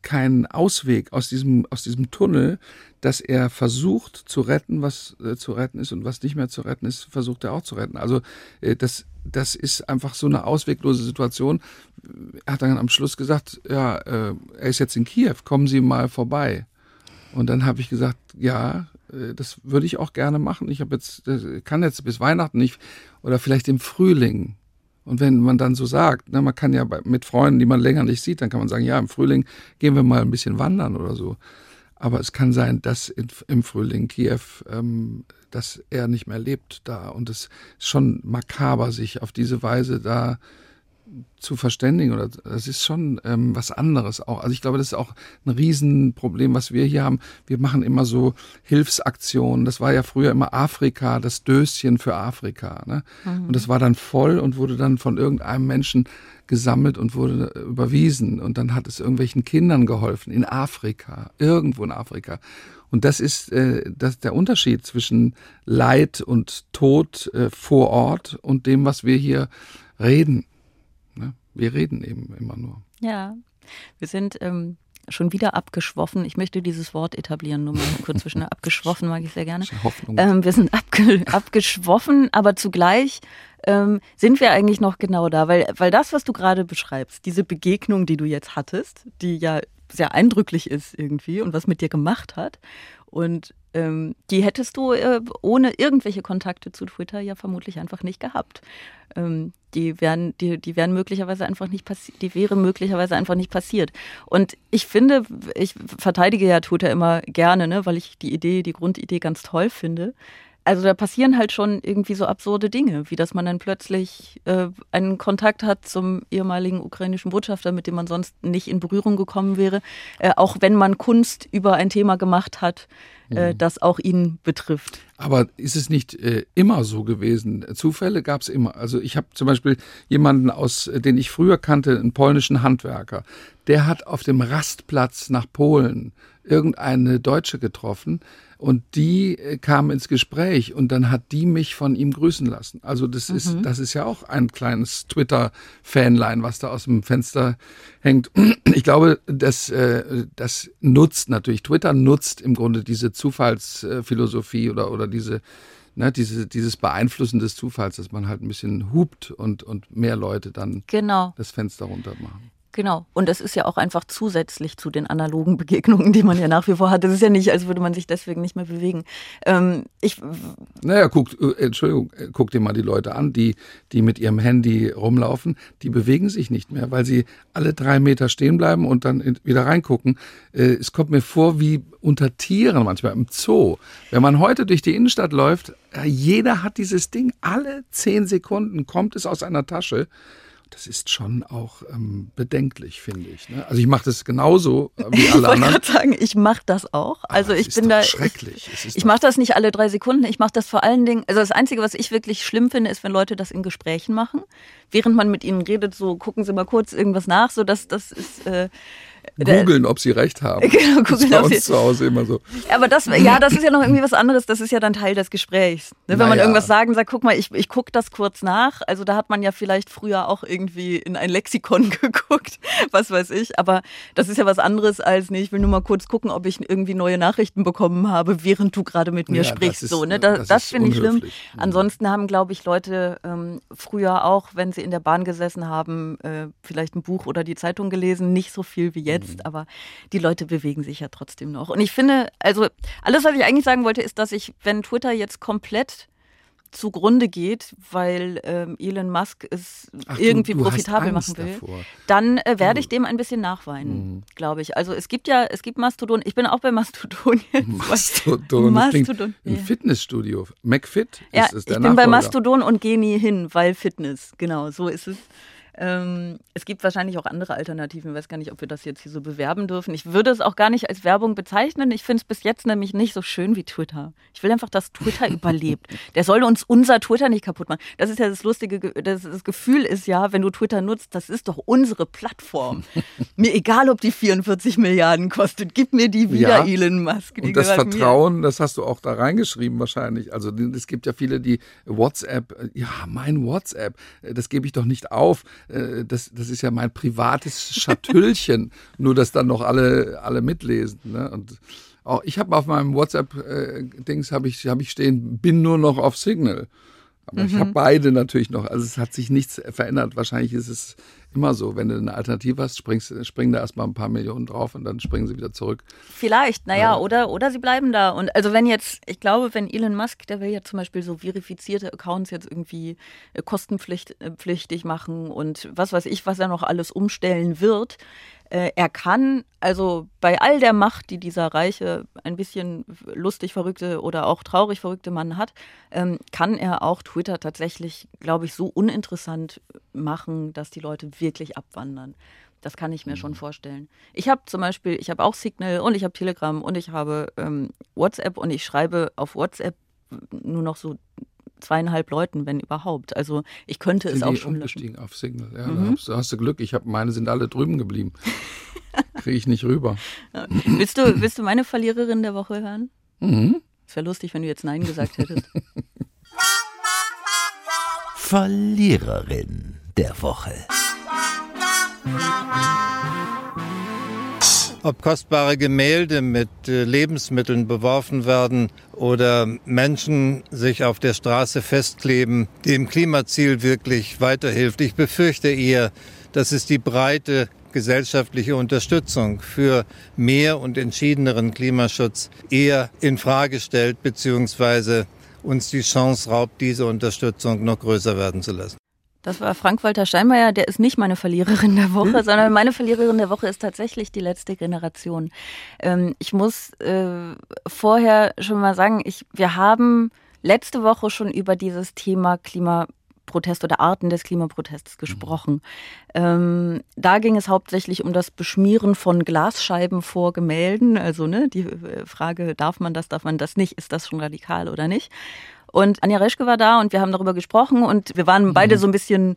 kein Ausweg aus diesem, aus diesem Tunnel, dass er versucht zu retten, was äh, zu retten ist und was nicht mehr zu retten ist, versucht er auch zu retten. Also äh, das, das ist einfach so eine ausweglose Situation. Er hat dann am Schluss gesagt, ja, äh, er ist jetzt in Kiew, kommen Sie mal vorbei. Und dann habe ich gesagt, ja, das würde ich auch gerne machen. Ich habe jetzt, kann jetzt bis Weihnachten nicht oder vielleicht im Frühling. Und wenn man dann so sagt, ne, man kann ja mit Freunden, die man länger nicht sieht, dann kann man sagen, ja, im Frühling gehen wir mal ein bisschen wandern oder so. Aber es kann sein, dass im Frühling Kiew, ähm, dass er nicht mehr lebt da. Und es ist schon makaber, sich auf diese Weise da zu verständigen oder das ist schon ähm, was anderes auch. Also ich glaube, das ist auch ein Riesenproblem, was wir hier haben. Wir machen immer so Hilfsaktionen. Das war ja früher immer Afrika, das Döschen für Afrika. Ne? Mhm. Und das war dann voll und wurde dann von irgendeinem Menschen gesammelt und wurde überwiesen. Und dann hat es irgendwelchen Kindern geholfen in Afrika, irgendwo in Afrika. Und das ist äh, das, der Unterschied zwischen Leid und Tod äh, vor Ort und dem, was wir hier reden. Wir reden eben immer nur. Ja, wir sind ähm, schon wieder abgeschwoffen. Ich möchte dieses Wort etablieren, nur mal kurz zwischen abgeschwoffen mag ich sehr gerne. Ähm, wir sind abge abgeschwoffen, aber zugleich ähm, sind wir eigentlich noch genau da, weil, weil das, was du gerade beschreibst, diese Begegnung, die du jetzt hattest, die ja sehr eindrücklich ist irgendwie und was mit dir gemacht hat und ähm, die hättest du äh, ohne irgendwelche Kontakte zu Twitter ja vermutlich einfach nicht gehabt. Ähm, die wären, die, die wären möglicherweise einfach nicht passiert, die wäre möglicherweise einfach nicht passiert. Und ich finde, ich verteidige ja Twitter immer gerne, ne, weil ich die Idee, die Grundidee ganz toll finde also da passieren halt schon irgendwie so absurde Dinge, wie dass man dann plötzlich äh, einen Kontakt hat zum ehemaligen ukrainischen Botschafter, mit dem man sonst nicht in Berührung gekommen wäre, äh, auch wenn man Kunst über ein Thema gemacht hat, äh, mhm. das auch ihn betrifft. Aber ist es nicht äh, immer so gewesen? Zufälle gab es immer. Also ich habe zum Beispiel jemanden aus, äh, den ich früher kannte, einen polnischen Handwerker, der hat auf dem Rastplatz nach Polen irgendeine Deutsche getroffen, und die äh, kam ins Gespräch und dann hat die mich von ihm grüßen lassen. Also das mhm. ist, das ist ja auch ein kleines Twitter-Fanlein, was da aus dem Fenster hängt. Ich glaube, das, äh, das nutzt natürlich, Twitter nutzt im Grunde diese Zufallsphilosophie oder, oder diese, ne, diese, dieses Beeinflussen des Zufalls, dass man halt ein bisschen hupt und, und mehr Leute dann genau. das Fenster runter machen. Genau. Und das ist ja auch einfach zusätzlich zu den analogen Begegnungen, die man ja nach wie vor hat. Das ist ja nicht, als würde man sich deswegen nicht mehr bewegen. Ähm, ich naja, guckt, äh, Entschuldigung, äh, guck dir mal die Leute an, die, die mit ihrem Handy rumlaufen. Die bewegen sich nicht mehr, weil sie alle drei Meter stehen bleiben und dann wieder reingucken. Äh, es kommt mir vor wie unter Tieren manchmal im Zoo. Wenn man heute durch die Innenstadt läuft, jeder hat dieses Ding. Alle zehn Sekunden kommt es aus einer Tasche. Das ist schon auch ähm, bedenklich, finde ich. Ne? Also ich mache das genauso äh, wie alle ich anderen. Ich sagen, ich mache das auch. Also Aber ich bin ist da. schrecklich. Ich, ich mache das nicht alle drei Sekunden. Ich mache das vor allen Dingen. Also das Einzige, was ich wirklich schlimm finde, ist, wenn Leute das in Gesprächen machen, während man mit ihnen redet. So gucken Sie mal kurz irgendwas nach. So dass das ist. Äh, Googeln, ob sie recht haben. Genau, das googeln, ob sie- zu Hause immer so. Aber das, ja, das ist ja noch irgendwie was anderes. Das ist ja dann Teil des Gesprächs. Ne? Wenn man Naja. irgendwas sagen sagt, guck mal, ich, ich gucke das kurz nach. Also da hat man ja vielleicht früher auch irgendwie in ein Lexikon geguckt, was weiß ich. Aber das ist ja was anderes als, nee, ich will nur mal kurz gucken, ob ich irgendwie neue Nachrichten bekommen habe, während du gerade mit mir Ja, das sprichst. ist- so, ne? Das, das das ist finde ich schlimm. Mhm. Ansonsten haben, glaube ich, Leute ähm, früher auch, wenn sie in der Bahn gesessen haben, äh, vielleicht ein Buch oder die Zeitung gelesen. Nicht so viel wie jetzt, Mhm. aber die Leute bewegen sich ja trotzdem noch. Und ich finde, also alles, was ich eigentlich sagen wollte, ist, dass ich, wenn Twitter jetzt komplett zugrunde geht, weil ähm, Elon Musk es Ach, du- irgendwie du hast profitabel machen will, davor. dann äh, werde ich dem ein bisschen nachweinen, Mhm. glaube ich. Also es gibt ja, es gibt Mastodon. Ich bin auch bei Mastodon jetzt. Mastodon. Mastodon. Ein ja. Fitnessstudio. McFit Ja, ist, ist der ich bin bei Nachfolger. Mastodon und gehe nie hin, weil Fitness. Genau, so ist es. Ähm, es gibt wahrscheinlich auch andere Alternativen. Ich weiß gar nicht, ob wir das jetzt hier so bewerben dürfen. Ich würde es auch gar nicht als Werbung bezeichnen. Ich finde es bis jetzt nämlich nicht so schön wie Twitter. Ich will einfach, dass Twitter überlebt. Der soll uns unser Twitter nicht kaputt machen. Das ist ja das lustige, Ge- das, das Gefühl ist ja, wenn du Twitter nutzt, das ist doch unsere Plattform. mir egal, ob die 44 Milliarden kostet, gib mir die wieder, Ja. Elon Musk. Und das gehört mir. Vertrauen, das hast du auch da reingeschrieben wahrscheinlich. Also es gibt ja viele, die WhatsApp, ja, mein WhatsApp, das gebe ich doch nicht auf. Äh, Das, das ist ja mein privates Schatüllchen. Nur, dass dann noch alle, alle mitlesen. Ne? Und auch ich habe auf meinem WhatsApp-Dings habe ich, hab ich stehen, bin nur noch auf Signal. Aber ich habe beide natürlich noch. Also es hat sich nichts verändert. Wahrscheinlich ist es immer so. Wenn du eine Alternative hast, springst, springen da erstmal ein paar Millionen drauf und dann springen sie wieder zurück. Vielleicht, naja, oder, oder sie bleiben da. Und also wenn jetzt, ich glaube, wenn Elon Musk, der will ja zum Beispiel so verifizierte Accounts jetzt irgendwie äh, kostenpflichtig machen und was weiß ich, was er noch alles umstellen wird. Äh, er kann, also bei all der Macht, die dieser reiche, ein bisschen lustig verrückte oder auch traurig verrückte Mann hat, ähm, kann er auch Twitter tatsächlich, glaube ich, so uninteressant machen, dass die Leute wirklich abwandern. Das kann ich mir schon vorstellen. Ich habe zum Beispiel, ich habe auch Signal und ich habe Telegram und ich habe ähm, WhatsApp und ich schreibe auf WhatsApp nur noch so zweieinhalb Leuten, wenn überhaupt. Also ich könnte es Sind auch die schon löschen. umgestiegen auf Signal. Ja, Mhm. da hast, du- hast du Glück. Ich habe meine sind alle drüben geblieben. Kriege ich nicht rüber. Willst du, willst du meine Verliererin der Woche hören? Mhm. Es wäre lustig, wenn du jetzt Nein gesagt hättest. Verliererin der Woche. Ob kostbare Gemälde mit äh, Lebensmitteln beworfen werden oder Menschen sich auf der Straße festkleben, dem Klimaziel wirklich weiterhilft. Ich befürchte eher, dass es die breite gesellschaftliche Unterstützung für mehr und entschiedeneren Klimaschutz eher in Frage stellt beziehungsweise uns die Chance raubt, diese Unterstützung noch größer werden zu lassen. Das war Frank-Walter Steinmeier, der ist nicht meine Verliererin der Woche, sondern meine Verliererin der Woche ist tatsächlich die letzte Generation. Ähm, ich muss äh, vorher schon mal sagen, ich, wir haben letzte Woche schon über dieses Thema Klimaprotest oder Arten des Klimaprotests gesprochen. Ähm, da ging es hauptsächlich um das Beschmieren von Glasscheiben vor Gemälden. Also ne, die äh, Frage, darf man das, darf man das nicht, ist das schon radikal oder nicht? Und Anja Reschke war da und wir haben darüber gesprochen und wir waren beide so ein bisschen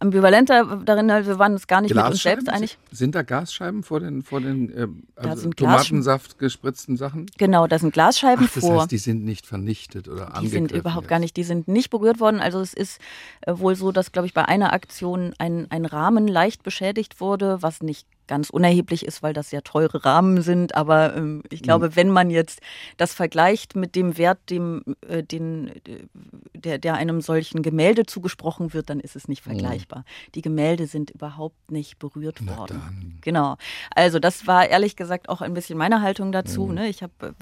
ambivalenter darin, also wir waren uns gar nicht mit uns selbst einig. Sind, da Gasscheiben vor den, vor den äh, also Tomatensaft gespritzten Sachen? Genau, da sind Glasscheiben Ach, das vor. heißt, die sind nicht vernichtet oder Die angegriffen. sind überhaupt jetzt. gar nicht, die sind nicht berührt worden. Also es ist äh, wohl so, dass, glaube ich, bei einer Aktion ein, ein Rahmen leicht beschädigt wurde, was nicht ganz unerheblich ist, weil das ja teure Rahmen sind. Aber ähm, ich glaube, Mhm. wenn man jetzt das vergleicht mit dem Wert, dem, äh, den, äh, der, der einem solchen Gemälde zugesprochen wird, dann ist es nicht vergleichbar. Die Gemälde sind überhaupt nicht berührt worden. Genau. Also das war ehrlich gesagt auch ein bisschen meine Haltung dazu. Mhm. Ne? Ich habe,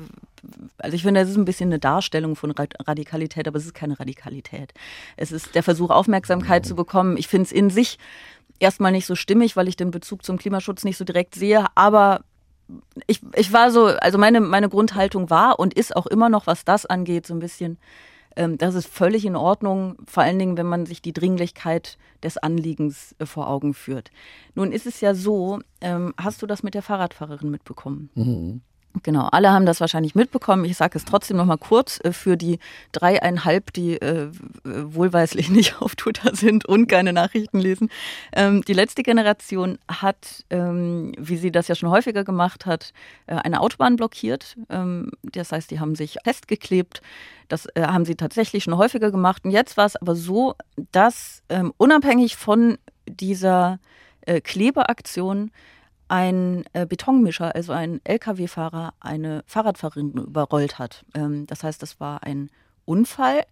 also ich finde, das ist ein bisschen eine Darstellung von Ra- Radikalität, aber es ist keine Radikalität. Es ist der Versuch, Aufmerksamkeit zu bekommen. Ich finde es in sich erstmal nicht so stimmig, weil ich den Bezug zum Klimaschutz nicht so direkt sehe, aber ich, ich war so, also meine, meine Grundhaltung war und ist auch immer noch, was das angeht, so ein bisschen Ähm, das ist völlig in Ordnung, vor allen Dingen, wenn man sich die Dringlichkeit des Anliegens äh, vor Augen führt. Nun ist es ja so, ähm, hast du das mit der Fahrradfahrerin mitbekommen? Mhm. Genau, alle haben das wahrscheinlich mitbekommen. Ich sage es trotzdem noch mal kurz äh, für die dreieinhalb, die äh, wohlweislich nicht auf Twitter sind und keine Nachrichten lesen. Ähm, die letzte Generation hat, ähm, wie sie das ja schon häufiger gemacht hat, äh, eine Autobahn blockiert. Ähm, das heißt, die haben sich festgeklebt. Das äh, haben sie tatsächlich schon häufiger gemacht. Und jetzt war es aber so, dass ähm, unabhängig von dieser äh, Klebeaktion ein äh, Betonmischer, also ein Lkw-Fahrer, eine Fahrradfahrerin überrollt hat. Ähm, das heißt, das war ein Unfall.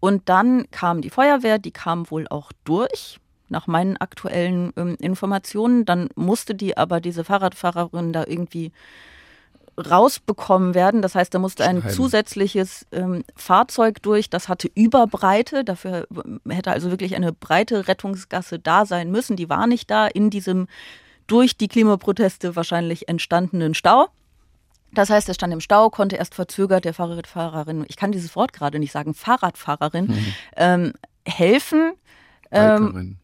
Und dann kam die Feuerwehr, die kam wohl auch durch, nach meinen aktuellen ähm, Informationen. Dann musste die aber diese Fahrradfahrerin da irgendwie rausbekommen werden. Das heißt, da musste ein Schneiden. zusätzliches ähm, Fahrzeug durch, das hatte Überbreite. Dafür äh, hätte also wirklich eine breite Rettungsgasse da sein müssen. Die war nicht da in diesem durch die Klimaproteste wahrscheinlich entstandenen Stau. Das heißt, er stand im Stau, konnte erst verzögert der Fahrradfahrerin, ich kann dieses Wort gerade nicht sagen, Fahrradfahrerin, mhm. ähm, helfen. Ähm,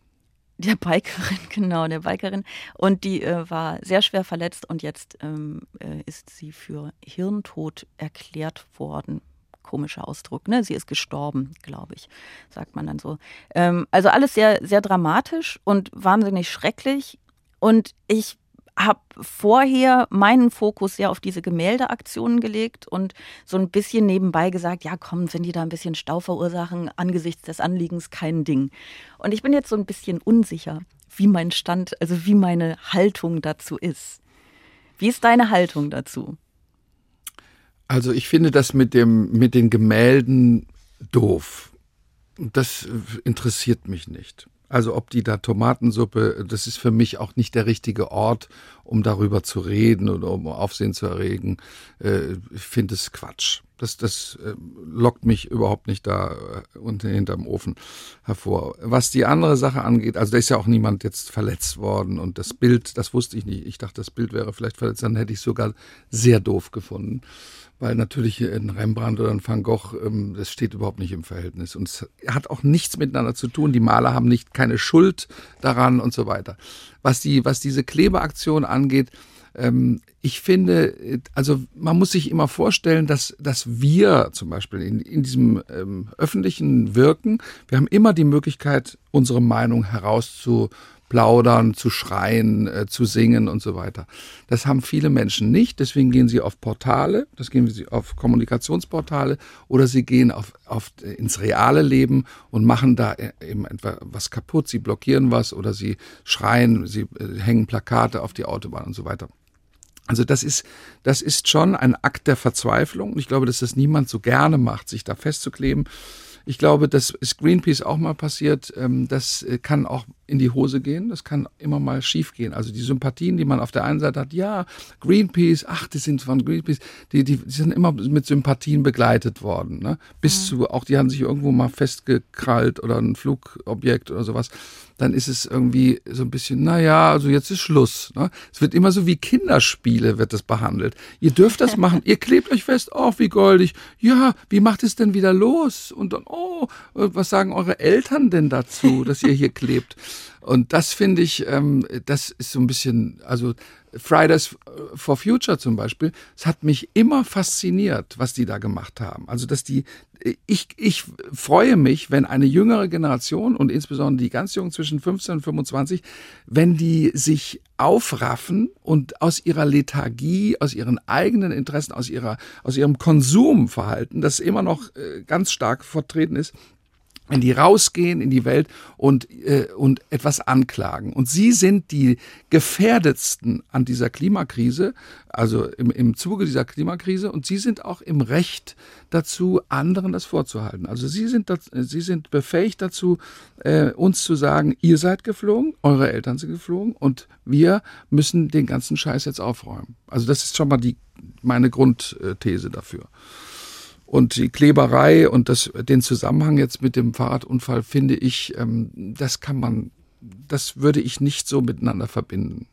der Bikerin, genau, der Bikerin. Und die äh, war sehr schwer verletzt und jetzt ähm, äh, ist sie für Hirntod erklärt worden. Komischer Ausdruck, ne? Sie ist gestorben, glaube ich, sagt man dann so. Ähm, also alles sehr, sehr dramatisch und wahnsinnig schrecklich. Und ich habe vorher meinen Fokus ja auf diese Gemäldeaktionen gelegt und so ein bisschen nebenbei gesagt, ja komm, wenn die da ein bisschen Stau verursachen, angesichts des Anliegens kein Ding. Und ich bin jetzt so ein bisschen unsicher, wie mein Stand, also wie meine Haltung dazu ist. Wie ist deine Haltung dazu? Also ich finde das mit dem mit den Gemälden doof. Das interessiert mich nicht. Also ob die da Tomatensuppe, das ist für mich auch nicht der richtige Ort, um darüber zu reden oder um Aufsehen zu erregen. Äh, ich finde es Quatsch. Das, das äh, lockt mich überhaupt nicht da äh, unter hinterm Ofen hervor. Was die andere Sache angeht, also da ist ja auch niemand jetzt verletzt worden und das Bild, das wusste ich nicht. Ich dachte, das Bild wäre vielleicht verletzt, dann hätte ich es sogar sehr doof gefunden weil natürlich ein Rembrandt oder ein Van Gogh, ähm, das steht überhaupt nicht im Verhältnis. Und es hat auch nichts miteinander zu tun. Die Maler haben nicht keine Schuld daran und so weiter. Was die, was diese Klebeaktion angeht, ähm, ich finde, also man muss sich immer vorstellen, dass, dass wir zum Beispiel in, in diesem ähm, öffentlichen Wirken, wir haben immer die Möglichkeit, unsere Meinung herauszu plaudern, zu schreien, äh, zu singen und so weiter. Das haben viele Menschen nicht, deswegen gehen sie auf Portale, das gehen sie auf Kommunikationsportale oder sie gehen auf, auf äh, ins reale Leben und machen da äh, eben etwa was kaputt, sie blockieren was oder sie schreien, sie äh, hängen Plakate auf die Autobahn und so weiter. Also das ist, das ist schon ein Akt der Verzweiflung. Ich glaube, dass das niemand so gerne macht, sich da festzukleben. Ich glaube, das ist Greenpeace auch mal passiert. Ähm, das äh, kann auch in die Hose gehen. Das kann immer mal schief gehen. Also die Sympathien, die man auf der einen Seite hat, ja, Greenpeace, ach, die sind von Greenpeace, die, die, die sind immer mit Sympathien begleitet worden. Ne? Bis mhm. zu, auch die haben sich irgendwo mal festgekrallt oder ein Flugobjekt oder sowas dann ist es irgendwie so ein bisschen, naja, also jetzt ist Schluss. Ne? Es wird immer so wie Kinderspiele wird es behandelt. Ihr dürft das machen, ihr klebt euch fest, oh, wie goldig. Ja, wie macht es denn wieder los? Und dann, oh, was sagen eure Eltern denn dazu, dass ihr hier klebt? Und das finde ich, ähm, das ist so ein bisschen, also Fridays for Future zum Beispiel, es hat mich immer fasziniert, was die da gemacht haben. Also, dass die, ich, ich freue mich, wenn eine jüngere Generation und insbesondere die ganz Jungen zwischen 15 und 25, wenn die sich aufraffen und aus ihrer Lethargie, aus ihren eigenen Interessen, aus ihrer, aus ihrem Konsumverhalten, das immer noch äh, ganz stark vertreten ist, wenn die rausgehen in die Welt und, äh, und etwas anklagen. Und sie sind die gefährdetsten an dieser Klimakrise, also im, im Zuge dieser Klimakrise. Und sie sind auch im Recht dazu, anderen das vorzuhalten. Also sie sind, das, sie sind befähigt dazu, äh, uns zu sagen, ihr seid geflogen, eure Eltern sind geflogen und wir müssen den ganzen Scheiß jetzt aufräumen. Also das ist schon mal die, meine Grundthese dafür. Und die Kleberei und das, den Zusammenhang jetzt mit dem Fahrradunfall finde ich, ähm, das kann man, das würde ich nicht so miteinander verbinden.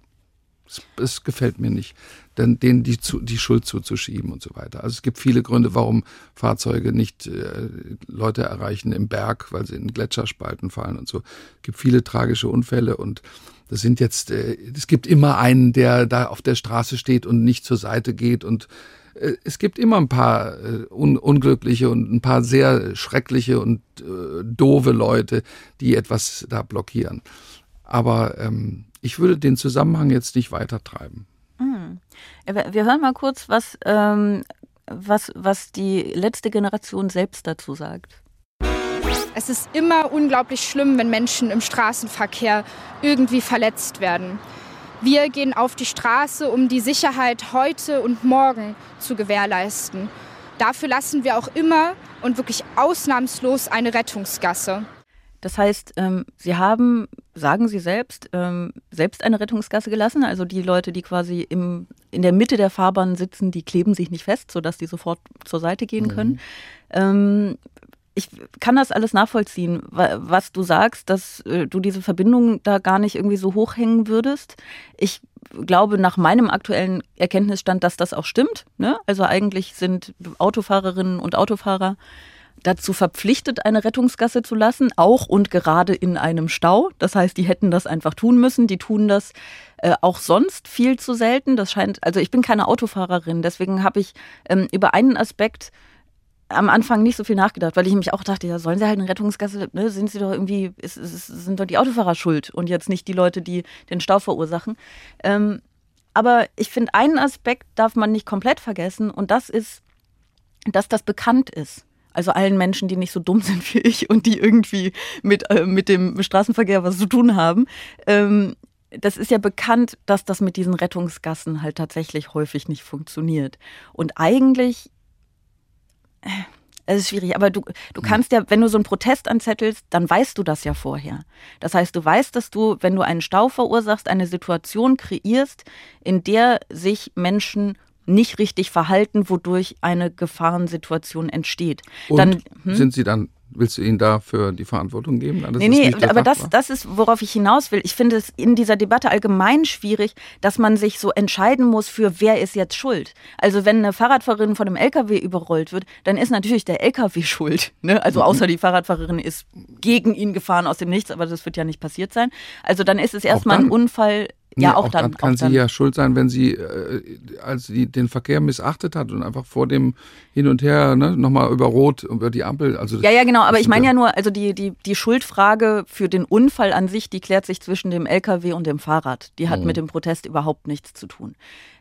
es gefällt mir nicht, dann denen die, zu, die Schuld zuzuschieben und so weiter. Also es gibt viele Gründe, warum Fahrzeuge nicht äh, Leute erreichen im Berg, weil sie in Gletscherspalten fallen und so. Es gibt viele tragische Unfälle und das sind jetzt, äh, es gibt immer einen, der da auf der Straße steht und nicht zur Seite geht und es gibt immer ein paar äh, un unglückliche und ein paar sehr schreckliche und äh, doofe Leute, die etwas da blockieren. Aber ähm, ich würde den Zusammenhang jetzt nicht weiter treiben. Mhm. Wir hören mal kurz, was, ähm, was, was die letzte Generation selbst dazu sagt. Es ist immer unglaublich schlimm, wenn Menschen im Straßenverkehr irgendwie verletzt werden. Wir gehen auf die Straße, um die Sicherheit heute und morgen zu gewährleisten. Dafür lassen wir auch immer und wirklich ausnahmslos eine Rettungsgasse. Das heißt, ähm, Sie haben, sagen Sie selbst, ähm, selbst eine Rettungsgasse gelassen. Also die Leute, die quasi im, in der Mitte der Fahrbahn sitzen, die kleben sich nicht fest, sodass die sofort zur Seite gehen können. Mhm. Ähm, ich kann das alles nachvollziehen, was du sagst, dass äh, du diese Verbindung da gar nicht irgendwie so hochhängen würdest. Ich glaube nach meinem aktuellen Erkenntnisstand, dass das auch stimmt. Ne? Also eigentlich sind Autofahrerinnen und Autofahrer dazu verpflichtet, eine Rettungsgasse zu lassen, auch und gerade in einem Stau. Das heißt, die hätten das einfach tun müssen. Die tun das äh, auch sonst viel zu selten. Das scheint, also ich bin keine Autofahrerin, deswegen habe ich ähm, über einen Aspekt am Anfang nicht so viel nachgedacht, weil ich mich auch dachte, ja, sollen sie halt eine Rettungsgasse, ne, sind sie doch irgendwie, ist, ist, sind doch die Autofahrer schuld und jetzt nicht die Leute, die den Stau verursachen. Ähm, aber ich finde, einen Aspekt darf man nicht komplett vergessen und das ist, dass das bekannt ist. Also allen Menschen, die nicht so dumm sind wie ich und die irgendwie mit, äh, mit dem Straßenverkehr was zu tun haben. Ähm, das ist ja bekannt, dass das mit diesen Rettungsgassen halt tatsächlich häufig nicht funktioniert. Und eigentlich es ist schwierig, aber du, du hm. kannst ja, wenn du so einen Protest anzettelst, dann weißt du das ja vorher. Das heißt, du weißt, dass du, wenn du einen Stau verursachst, eine Situation kreierst, in der sich Menschen nicht richtig verhalten, wodurch eine Gefahrensituation entsteht. Und dann, hm? sind sie dann willst du ihnen dafür die Verantwortung geben? Das nee, nee, aber das, das ist, worauf ich hinaus will. Ich finde es in dieser Debatte allgemein schwierig, dass man sich so entscheiden muss, für wer ist jetzt schuld. Also wenn eine Fahrradfahrerin von einem LKW überrollt wird, dann ist natürlich der LKW schuld. Ne? Also mhm. außer die Fahrradfahrerin ist gegen ihn gefahren aus dem Nichts, aber das wird ja nicht passiert sein. Also dann ist es erstmal ein Unfall ja, nee, auch, auch, dann. dann kann auch sie dann. ja schuld sein, wenn sie, äh, als sie den Verkehr missachtet hat und einfach vor dem Hin und Her ne, nochmal über Rot, über die Ampel. Also ja, ja, genau. Aber ich meine ja nur, also die, die, die Schuldfrage für den Unfall an sich, die klärt sich zwischen dem LKW und dem Fahrrad. Die hat mhm. mit dem Protest überhaupt nichts zu tun.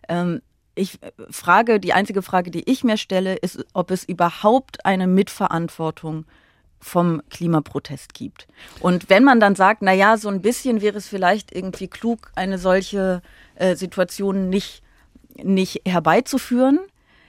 Ähm, ich frage, die einzige Frage, die ich mir stelle, ist, ob es überhaupt eine Mitverantwortung gibt vom Klimaprotest gibt. Und wenn man dann sagt, na ja, so ein bisschen wäre es vielleicht irgendwie klug, eine solche äh, Situation nicht, nicht herbeizuführen,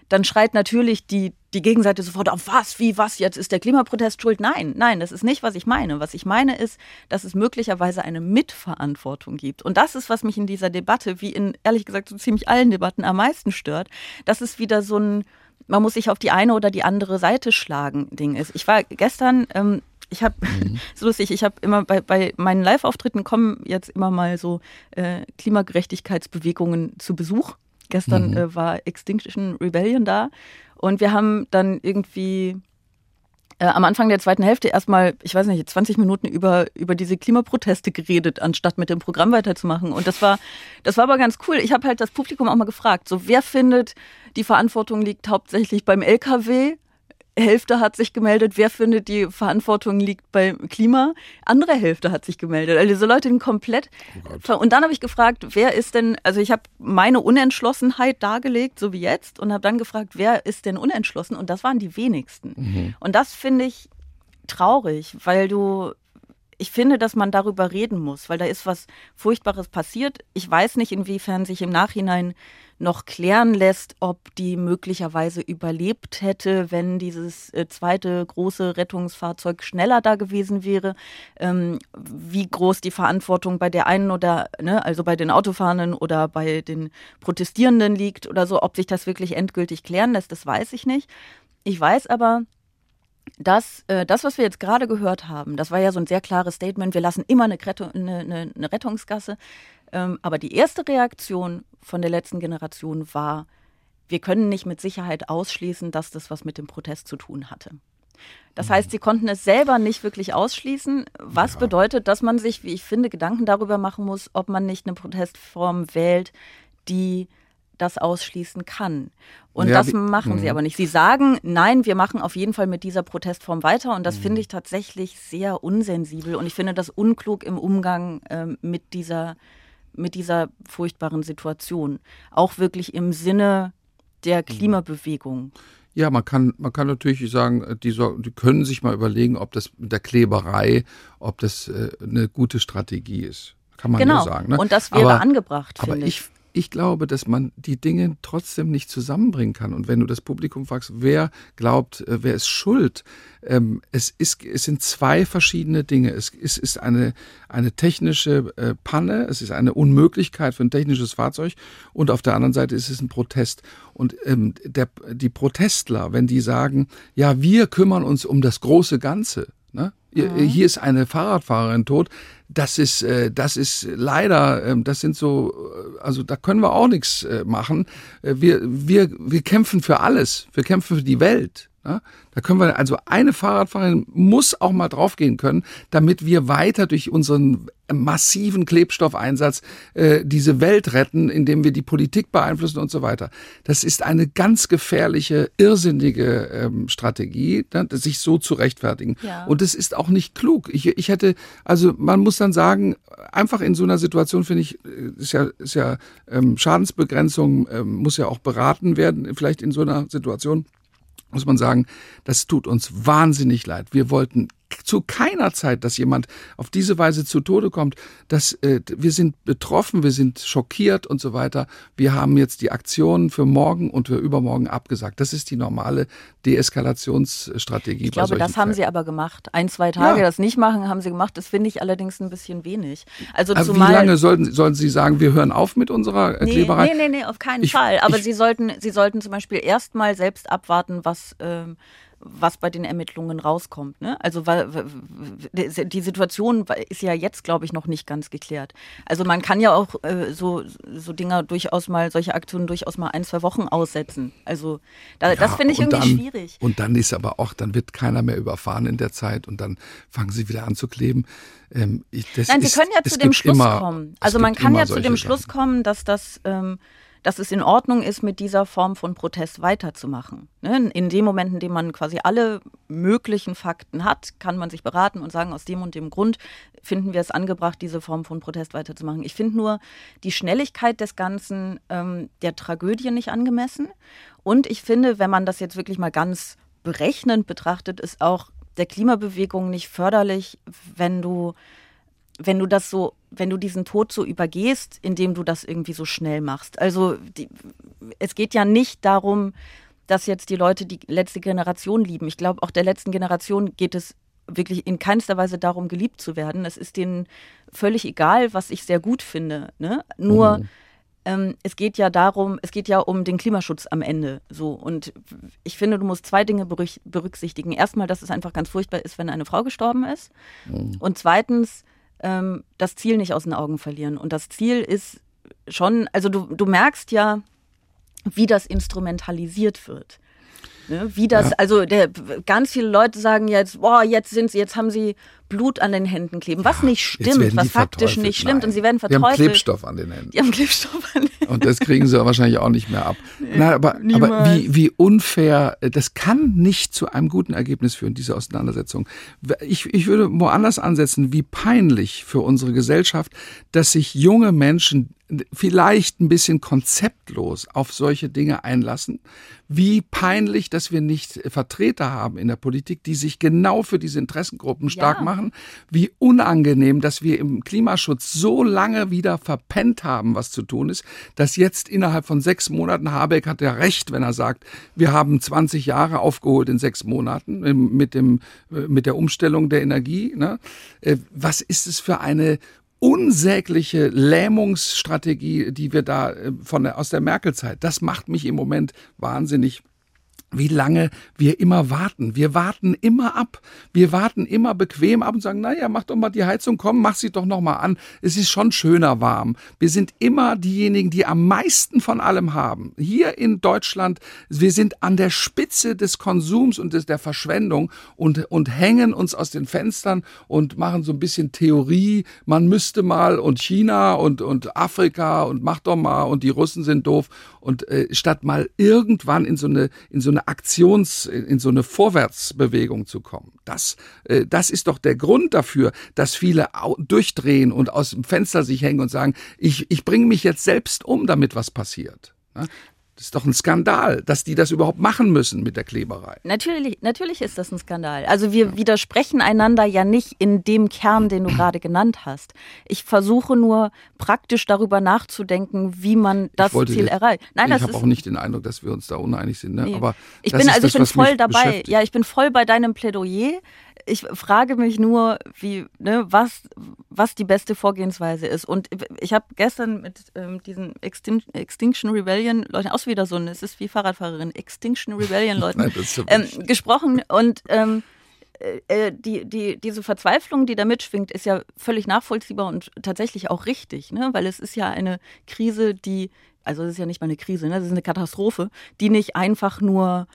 dann schreit natürlich die, die Gegenseite sofort auf, was, wie, was, jetzt ist der Klimaprotest schuld. Nein, nein, das ist nicht, was ich meine. Was ich meine ist, dass es möglicherweise eine Mitverantwortung gibt. Und das ist, was mich in dieser Debatte, wie in, ehrlich gesagt, so ziemlich allen Debatten am meisten stört. Das ist wieder so ein, man muss sich auf die eine oder die andere Seite schlagen, Ding ist. Ich war gestern, ähm, ich habe, mhm. so lustig, ich habe immer bei, bei meinen Live-Auftritten kommen jetzt immer mal so äh, Klimagerechtigkeitsbewegungen zu Besuch. Gestern mhm. äh, war Extinction Rebellion da und wir haben dann irgendwie am Anfang der zweiten Hälfte erstmal, ich weiß nicht, 20 Minuten über, über diese Klimaproteste geredet, anstatt mit dem Programm weiterzumachen. Und das war, das war aber ganz cool. Ich habe halt das Publikum auch mal gefragt, so wer findet, die Verantwortung liegt hauptsächlich beim LKW Hälfte hat sich gemeldet, wer findet, die Verantwortung liegt beim Klima. Andere Hälfte hat sich gemeldet. Also diese Leute sind komplett. Oh und dann habe ich gefragt, wer ist denn, also ich habe meine Unentschlossenheit dargelegt, so wie jetzt, und habe dann gefragt, wer ist denn unentschlossen? Und das waren die wenigsten. Mhm. Und das finde ich traurig, weil du ich finde, dass man darüber reden muss, weil da ist was Furchtbares passiert. Ich weiß nicht, inwiefern sich im Nachhinein noch klären lässt, ob die möglicherweise überlebt hätte, wenn dieses äh, zweite große Rettungsfahrzeug schneller da gewesen wäre. Ähm, wie groß die Verantwortung bei der einen oder, ne, also bei den Autofahrenden oder bei den Protestierenden liegt oder so, ob sich das wirklich endgültig klären lässt, das weiß ich nicht. Ich weiß aber, dass äh, das, was wir jetzt gerade gehört haben, das war ja so ein sehr klares Statement, wir lassen immer eine, Rettung, eine, eine, eine Rettungsgasse Ähm, aber die erste Reaktion von der letzten Generation war, wir können nicht mit Sicherheit ausschließen, dass das was mit dem Protest zu tun hatte. Das heißt, sie konnten es selber nicht wirklich ausschließen, was ja. bedeutet, dass man sich, wie ich finde, Gedanken darüber machen muss, ob man nicht eine Protestform wählt, die das ausschließen kann. Und ja, das machen sie mhm. aber nicht. Sie sagen, nein, wir machen auf jeden Fall mit dieser Protestform weiter. Und das finde mhm. ich tatsächlich sehr unsensibel. Und ich finde das unklug im Umgang äh, mit, dieser, mit dieser furchtbaren Situation. Auch wirklich im Sinne der mhm. Klimabewegung. Ja, man kann, man kann natürlich sagen, äh, die, die können sich mal überlegen, ob das mit der Kleberei, ob das äh, eine gute Strategie ist. Kann man genau. sagen. Ne? Und das wäre aber, angebracht, aber finde ich. Ich glaube, dass man die Dinge trotzdem nicht zusammenbringen kann. Und wenn du das Publikum fragst, wer glaubt, äh, wer ist schuld, ähm, es, ist, es sind zwei verschiedene Dinge. Es ist, ist eine, eine technische äh, Panne, es ist eine Unmöglichkeit für ein technisches Fahrzeug und auf der anderen Seite ist es ein Protest. Und ähm, der, die Protestler, wenn die sagen, ja, wir kümmern uns um das große Ganze, ne? Mhm. Hier ist eine Fahrradfahrerin tot, das ist, äh, das ist leider, äh, das sind so, äh, also da können wir auch nichts äh, machen. Wir, wir, wir kämpfen für alles. Wir kämpfen für die Welt. Ja? Da können wir, also eine Fahrradfahrerin muss auch mal draufgehen können, damit wir weiter durch unseren massiven Klebstoffeinsatz äh, diese Welt retten, indem wir die Politik beeinflussen und so weiter. Das ist eine ganz gefährliche, irrsinnige ähm, Strategie, ne, sich so zu rechtfertigen. Ja. Und es ist auch nicht klug. Ich, ich hätte, also man muss dann sagen, einfach in so einer Situation finde ich, äh, ist ja, ist ja ähm, Schadensbegrenzung ähm, muss ja auch beraten werden, vielleicht in so einer Situation muss man sagen, das tut uns wahnsinnig leid. Wir wollten zu keiner Zeit, dass jemand auf diese Weise zu Tode kommt. Dass, äh, wir sind betroffen, wir sind schockiert und so weiter. Wir haben jetzt die Aktionen für morgen und für übermorgen abgesagt. Das ist die normale Deeskalationsstrategie. Ich glaube, das haben sie aber gemacht. Ein, zwei Tage ja. das nicht machen, haben sie gemacht. Das finde ich allerdings ein bisschen wenig. Also aber zumal, wie lange sollten, sollen Sie sagen, wir hören auf mit unserer nee, Kleberei? Nee, nee, nee, auf keinen ich, Fall. Aber ich, Sie, sollten, sie sollten zum Beispiel erstmal selbst abwarten, was. Ähm, was bei den Ermittlungen rauskommt. Ne? Also weil, die Situation ist ja jetzt, glaube ich, noch nicht ganz geklärt. Also man kann ja auch äh, so, so Dinger durchaus mal, solche Aktionen durchaus mal ein, zwei Wochen aussetzen. Also da, ja, das finde ich irgendwie dann, schwierig. Und dann ist aber auch, dann wird keiner mehr überfahren in der Zeit und dann fangen sie wieder an zu kleben. Ähm, ich, Nein, Sie ist, können ja zu dem Schluss immer, kommen. Also man kann ja zu dem Schluss kommen, dass das ähm, dass es in Ordnung ist, mit dieser Form von Protest weiterzumachen. Ne? In dem Moment, in dem man quasi alle möglichen Fakten hat, kann man sich beraten und sagen, aus dem und dem Grund finden wir es angebracht, diese Form von Protest weiterzumachen. Ich finde nur die Schnelligkeit des Ganzen ähm, der Tragödie nicht angemessen. Und ich finde, wenn man das jetzt wirklich mal ganz berechnend betrachtet, ist auch der Klimabewegung nicht förderlich, wenn du wenn du das so, wenn du diesen Tod so übergehst, indem du das irgendwie so schnell machst. Also die, es geht ja nicht darum, dass jetzt die Leute die letzte Generation lieben. Ich glaube, auch der letzten Generation geht es wirklich in keinster Weise darum, geliebt zu werden. Es ist denen völlig egal, was ich sehr gut finde. Ne? Nur mhm. ähm, es geht ja darum, es geht ja um den Klimaschutz am Ende. So und ich finde, du musst zwei Dinge berücksichtigen. Erstmal, dass es einfach ganz furchtbar ist, wenn eine Frau gestorben ist. Mhm. Und zweitens, ähm, das Ziel nicht aus den Augen verlieren. Und das Ziel ist schon, also du, du merkst ja, wie das instrumentalisiert wird. Ne? Wie das, ja. also der, ganz viele Leute sagen jetzt, boah, jetzt sind sie, jetzt haben sie Blut an den Händen kleben, was nicht stimmt, was faktisch nicht stimmt Nein. und sie werden verteufelt. Die haben Klebstoff an den Händen. Die haben Klebstoff an den Händen. Und das kriegen sie wahrscheinlich auch nicht mehr ab. Nee, Nein, aber, aber wie, wie unfair, das kann nicht zu einem guten Ergebnis führen, diese Auseinandersetzung. Ich, ich würde woanders ansetzen, wie peinlich für unsere Gesellschaft, dass sich junge Menschen vielleicht ein bisschen konzeptlos auf solche Dinge einlassen. Wie peinlich, dass wir nicht Vertreter haben in der Politik, die sich genau für diese Interessengruppen stark ja. machen. Wie unangenehm, dass wir im Klimaschutz so lange wieder verpennt haben, was zu tun ist, dass jetzt innerhalb von sechs Monaten, Habeck hat ja recht, wenn er sagt, wir haben 20 Jahre aufgeholt in sechs Monaten ähm, mit dem, äh, mit der Umstellung der Energie. Ne? Äh, was ist es für eine unsägliche Lähmungsstrategie, die wir da äh, von aus der Merkel-Zeit, das macht mich im Moment wahnsinnig wie lange wir immer warten. Wir warten immer ab. Wir warten immer bequem ab und sagen, naja, mach doch mal die Heizung, komm, mach sie doch noch mal an. Es ist schon schöner warm. Wir sind immer diejenigen, die am meisten von allem haben. Hier in Deutschland, wir sind an der Spitze des Konsums und des, der Verschwendung und, und hängen uns aus den Fenstern und machen so ein bisschen Theorie. Man müsste mal und China und, und Afrika und mach doch mal und die Russen sind doof. Und äh, statt mal irgendwann in so eine, in so eine Aktions, in so eine Vorwärtsbewegung zu kommen. Das, äh, das ist doch der Grund dafür, dass viele durchdrehen und aus dem Fenster sich hängen und sagen, ich, ich bringe mich jetzt selbst um, damit was passiert. Das ist doch ein Skandal, dass die das überhaupt machen müssen mit der Kleberei. Natürlich, natürlich ist das ein Skandal. Also wir ja. widersprechen einander ja nicht in dem Kern, den du gerade genannt hast. Ich versuche nur praktisch darüber nachzudenken, wie man das Ziel erreicht. Nein, ich habe auch nicht den Eindruck, dass wir uns da uneinig sind. Ne? Nee. Aber ich bin also ich bin voll dabei. Ja, ich bin voll bei deinem Plädoyer ich frage mich nur, wie, ne, was, was die beste Vorgehensweise ist. Und ich habe gestern mit ähm, diesen Extin Extinction Rebellion Leuten, auch wieder so, es ist wie Fahrradfahrerin, Extinction Rebellion Leuten, ähm, gesprochen und ähm, äh, äh, die, die, diese Verzweiflung, die da mitschwingt, ist ja völlig nachvollziehbar und tatsächlich auch richtig, ne? weil es ist ja eine Krise, die, also es ist ja nicht mal eine Krise, ne? das ist eine Katastrophe, die nicht einfach nur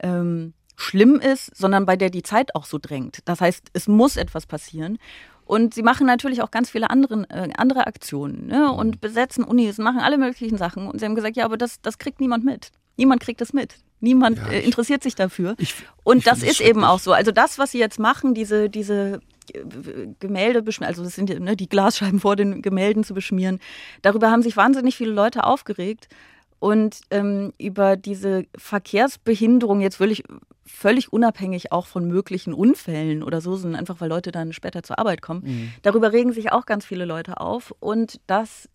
ähm, schlimm ist, sondern bei der die Zeit auch so drängt. Das heißt, es muss etwas passieren. Und sie machen natürlich auch ganz viele andere, äh, andere Aktionen ne? und mhm. besetzen Unis, machen alle möglichen Sachen. Und sie haben gesagt, ja, aber das, das kriegt niemand mit. Niemand kriegt das mit. Niemand ja, äh, interessiert sich dafür. Ich, und ich das ist eben auch so. Also das, was sie jetzt machen, diese, diese Gemälde beschmieren, also das sind ne, die Glasscheiben vor den Gemälden zu beschmieren, darüber haben sich wahnsinnig viele Leute aufgeregt. Und ähm, über diese Verkehrsbehinderung jetzt wirklich völlig unabhängig auch von möglichen Unfällen oder so, sondern einfach, weil Leute dann später zur Arbeit kommen. Mhm. Darüber regen sich auch ganz viele Leute auf. Und das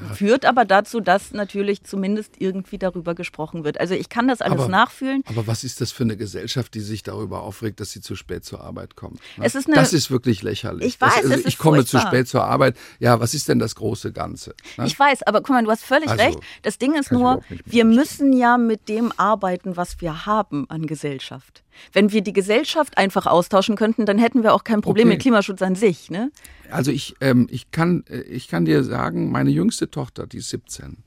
ja. Führt aber dazu, dass natürlich zumindest irgendwie darüber gesprochen wird. Also ich kann das alles aber, nachfühlen. Aber was ist das für eine Gesellschaft, die sich darüber aufregt, dass sie zu spät zur Arbeit kommt? Ne? Es ist eine, das ist wirklich lächerlich. Ich weiß, das, also ich komme furchtbar. zu spät zur Arbeit. Ja, was ist denn das große Ganze? Ne? Ich weiß, aber guck mal, du hast völlig also, recht. Das Ding ist nur, wir müssen ja mit dem arbeiten, was wir haben an Gesellschaft. Wenn wir die Gesellschaft einfach austauschen könnten, dann hätten wir auch kein Problem okay. mit Klimaschutz an sich. Ne? Also ich, ähm, ich, kann, äh, ich kann dir sagen, meine jüngste Tochter, die ist 17,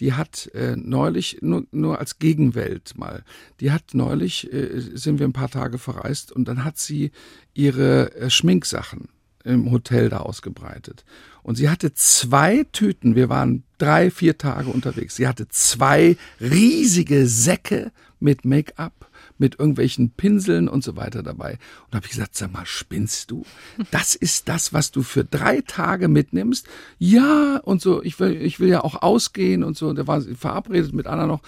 die hat äh, neulich, nur, nur als Gegenwelt mal, die hat neulich, äh, sind wir ein paar Tage verreist und dann hat sie ihre äh, Schminksachen im Hotel da ausgebreitet. Und sie hatte zwei Tüten, wir waren drei, vier Tage unterwegs, sie hatte zwei riesige Säcke mit Make-up mit irgendwelchen Pinseln und so weiter dabei. Und habe ich gesagt, sag mal, spinnst du? Das ist das, was du für drei Tage mitnimmst? Ja, und so, ich will, ich will ja auch ausgehen und so. Und der war verabredet mit Anna noch.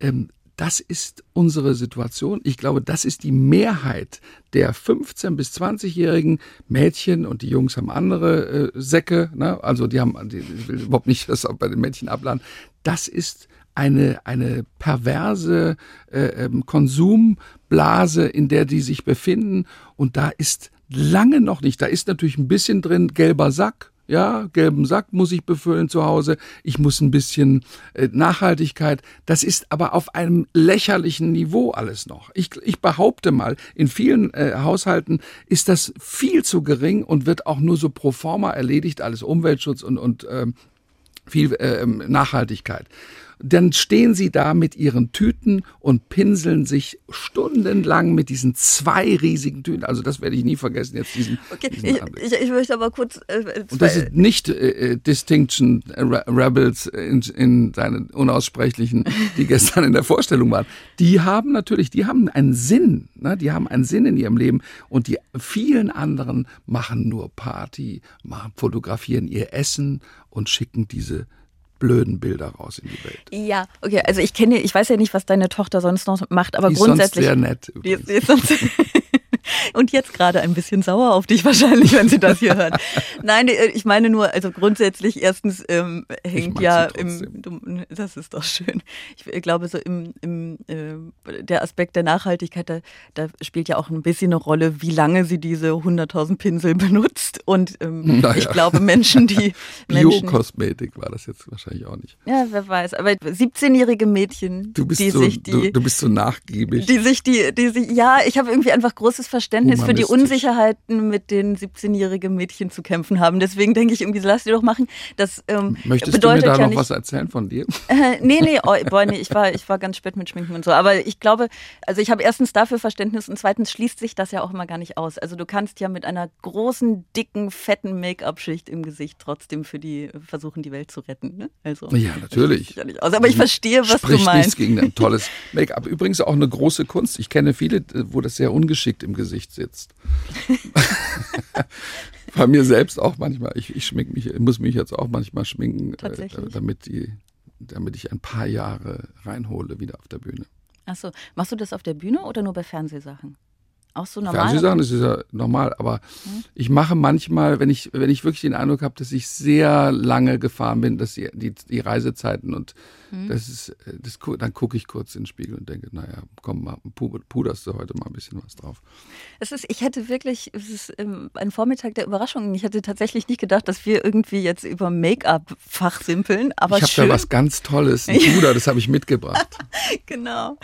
Ähm, das ist unsere Situation. Ich glaube, das ist die Mehrheit der 15- bis 20-jährigen Mädchen und die Jungs haben andere äh, Säcke, ne? also die haben, die, ich will überhaupt nicht das auch bei den Mädchen abladen. Das ist eine, eine perverse äh, ähm, Konsumblase, in der die sich befinden. Und da ist lange noch nicht, da ist natürlich ein bisschen drin gelber Sack, ja, gelben Sack muss ich befüllen zu Hause. Ich muss ein bisschen äh, Nachhaltigkeit. Das ist aber auf einem lächerlichen Niveau alles noch. Ich, ich behaupte mal, in vielen äh, Haushalten ist das viel zu gering und wird auch nur so pro forma erledigt, alles Umweltschutz und, und ähm, viel äh, Nachhaltigkeit dann stehen sie da mit ihren Tüten und pinseln sich stundenlang mit diesen zwei riesigen Tüten. Also das werde ich nie vergessen jetzt diesen. Okay, diesen ich, ich, ich, möchte aber kurz. Äh, und das ist nicht äh, äh Distinction Rebels in, in seinen unaussprechlichen, die gestern in der Vorstellung waren. Die haben natürlich, die haben einen Sinn, ne? die haben einen Sinn in ihrem Leben und die vielen anderen machen nur Party, machen, fotografieren ihr Essen und schicken diese blöden Bilder raus in die Welt. Ja, okay, also ich kenne, ich weiß ja nicht, was deine Tochter sonst noch macht, aber die grundsätzlich. Ist sonst sehr nett. Die, die ist sonst Und jetzt gerade ein bisschen sauer auf dich wahrscheinlich, wenn sie das hier hören. Nein, äh, ich meine nur, also grundsätzlich erstens ähm, hängt ja im, das ist doch schön. Ich glaube so im, im äh, der Aspekt der Nachhaltigkeit, da, da spielt ja auch ein bisschen eine Rolle, wie lange sie diese 100.000 Pinsel benutzt. Und ähm, naja. ich glaube Menschen, die Biokosmetik war das jetzt wahrscheinlich auch nicht. Ja, wer weiß. Aber 17-jährige Mädchen, du bist die so, sich die, du, du bist so nachgiebig, die sich die, die sich, ja, ich habe irgendwie einfach großes Verständnis für die Unsicherheiten, mit denen 17-jährige Mädchen zu kämpfen haben. Deswegen denke ich irgendwie, lass die doch machen. Das ähm, Möchtest bedeutet du mir da ja noch nicht, was erzählen von dir? Äh, nee, nee, oh, boy, nee, ich war, ich war ganz spät mit Schminken und so. Aber ich glaube, also ich habe erstens dafür Verständnis und zweitens schließt sich das ja auch immer gar nicht aus. Also du kannst ja mit einer großen, dicken, fetten Make-up-Schicht im Gesicht trotzdem für die versuchen, die Welt zu retten. Ne? Also, ja, natürlich. Ja nicht aus. Aber ich verstehe, was Spricht du meinst. nichts gegen ein tolles Make-up. Übrigens auch eine große Kunst. Ich kenne viele, wo das sehr ungeschickt im Gesicht sitzt. Bei mir selbst auch manchmal. Ich, ich schmink mich, muss mich jetzt auch manchmal schminken, äh, damit, die, damit ich ein paar Jahre reinhole wieder auf der Bühne. Achso, machst du das auf der Bühne oder nur bei Fernsehsachen? Auch so normal? Fernsehsachen ist ja normal, aber hm. ich mache manchmal, wenn ich, wenn ich wirklich den Eindruck habe, dass ich sehr lange gefahren bin, dass die, die, die Reisezeiten und hm. das ist, das, dann gucke ich kurz in den Spiegel und denke, naja, komm mal, puderst du heute mal ein bisschen was drauf. Es ist, ich hätte wirklich, es ist ähm, ein Vormittag der Überraschungen. Ich hätte tatsächlich nicht gedacht, dass wir irgendwie jetzt über Make-up fachsimpeln, aber Ich habe da was ganz Tolles, ein Puder, das habe ich mitgebracht. genau,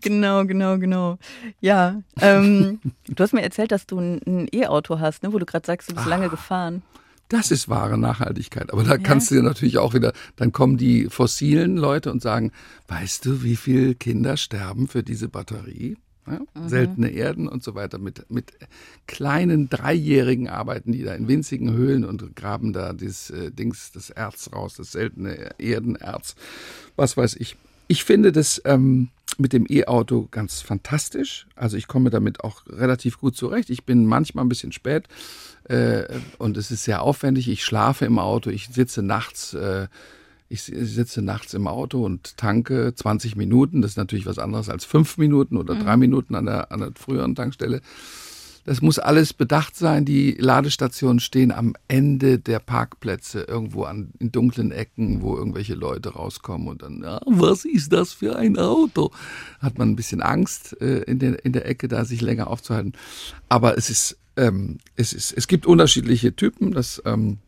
genau, genau, genau. Ja, ähm, Du hast mir erzählt, dass du ein E-Auto hast, ne, wo du gerade sagst, du bist ah, lange gefahren. Das ist wahre Nachhaltigkeit. Aber da ja. kannst du ja natürlich auch wieder, dann kommen die fossilen Leute und sagen, weißt du, wie viele Kinder sterben für diese Batterie? Ja, mhm. Seltene Erden und so weiter. Mit, mit kleinen Dreijährigen arbeiten die da in winzigen Höhlen und graben da dieses äh, Dings, das Erz raus, das seltene Erdenerz. Was weiß ich. Ich finde das ähm, mit dem E-Auto ganz fantastisch. Also ich komme damit auch relativ gut zurecht. Ich bin manchmal ein bisschen spät äh, und es ist sehr aufwendig. Ich schlafe im Auto, ich sitze nachts. Äh, ich sitze nachts im Auto und tanke 20 Minuten. Das ist natürlich was anderes als fünf Minuten oder drei mhm. Minuten an der, an der früheren Tankstelle. Das muss alles bedacht sein. Die Ladestationen stehen am Ende der Parkplätze, irgendwo an, in dunklen Ecken, wo irgendwelche Leute rauskommen und dann, ja, was ist das für ein Auto? Hat man ein bisschen Angst, äh, in, der, in der Ecke da sich länger aufzuhalten. Aber es ist, ähm, es ist, es gibt unterschiedliche Typen. Das, ähm,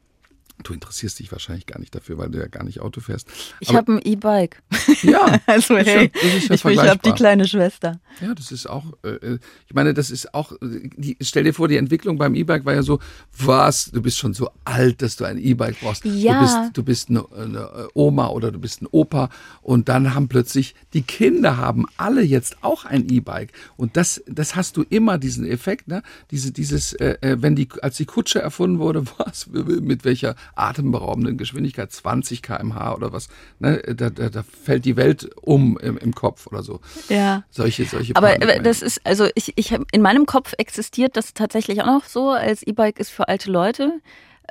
Du interessierst dich wahrscheinlich gar nicht dafür, weil du ja gar nicht Auto fährst. Ich habe ein E-Bike. Ja, also hey, ja ich, ich habe die kleine Schwester. Ja, das ist auch, äh, ich meine, das ist auch, die, stell dir vor, die Entwicklung beim E-Bike war ja so, was, du bist schon so alt, dass du ein E-Bike brauchst. Ja. Du bist, du bist eine, eine, Oma oder du bist ein Opa und dann haben plötzlich, die Kinder haben alle jetzt auch ein E-Bike und das, das hast du immer, diesen Effekt, ne? Diese, dieses, äh, äh wenn die, als die Kutsche erfunden wurde, was, mit welcher atemberaubenden Geschwindigkeit, 20 km/h oder was, ne? da, da, da fällt die Welt um im, im Kopf oder so. Ja. Solche, solche Aber Panik das ist, also ich, ich habe in meinem Kopf existiert das tatsächlich auch noch so, als E-Bike ist für alte Leute.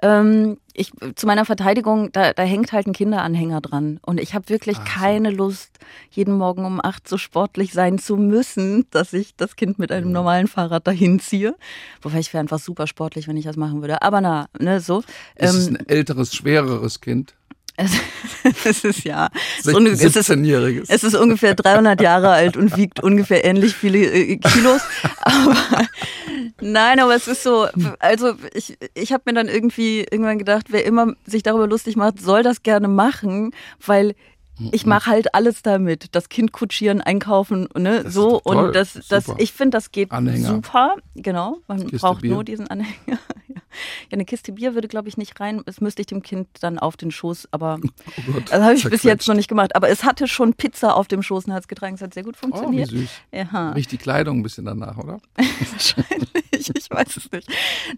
Ähm, ich, zu meiner Verteidigung, da, da hängt halt ein Kinderanhänger dran. Und ich habe wirklich Ach, keine Lust, jeden Morgen um acht so sportlich sein zu müssen, dass ich das Kind mit einem normalen Fahrrad dahin ziehe. Wobei ich wäre einfach super sportlich, wenn ich das machen würde. Aber na, ne, so. Ist ähm, es ein älteres, schwereres Kind? es ist ja. 17-jähriges. Es, es, ist ungefähr 300 Jahre alt und wiegt ungefähr ähnlich viele äh, Kilos. Aber nein, aber es ist so. Also ich, ich habe mir dann irgendwie irgendwann gedacht, wer immer sich darüber lustig macht, soll das gerne machen, weil ich mache halt alles damit. Das Kind kutschieren, einkaufen, ne, das so. Und das, das, ich finde, das geht Anhänger. super. Genau. Man Kiste braucht Bier. nur diesen Anhänger. Ja, eine Kiste Bier würde, glaube ich, nicht rein. Das müsste ich dem Kind dann auf den Schoß, aber oh Gott, das habe ich bis jetzt noch nicht gemacht. Aber es hatte schon Pizza auf dem Schoß und hat es getragen. Es hat sehr gut funktioniert. Oh, wie süß. Ja. Riecht die Kleidung ein bisschen danach, oder? Wahrscheinlich, ich weiß es nicht.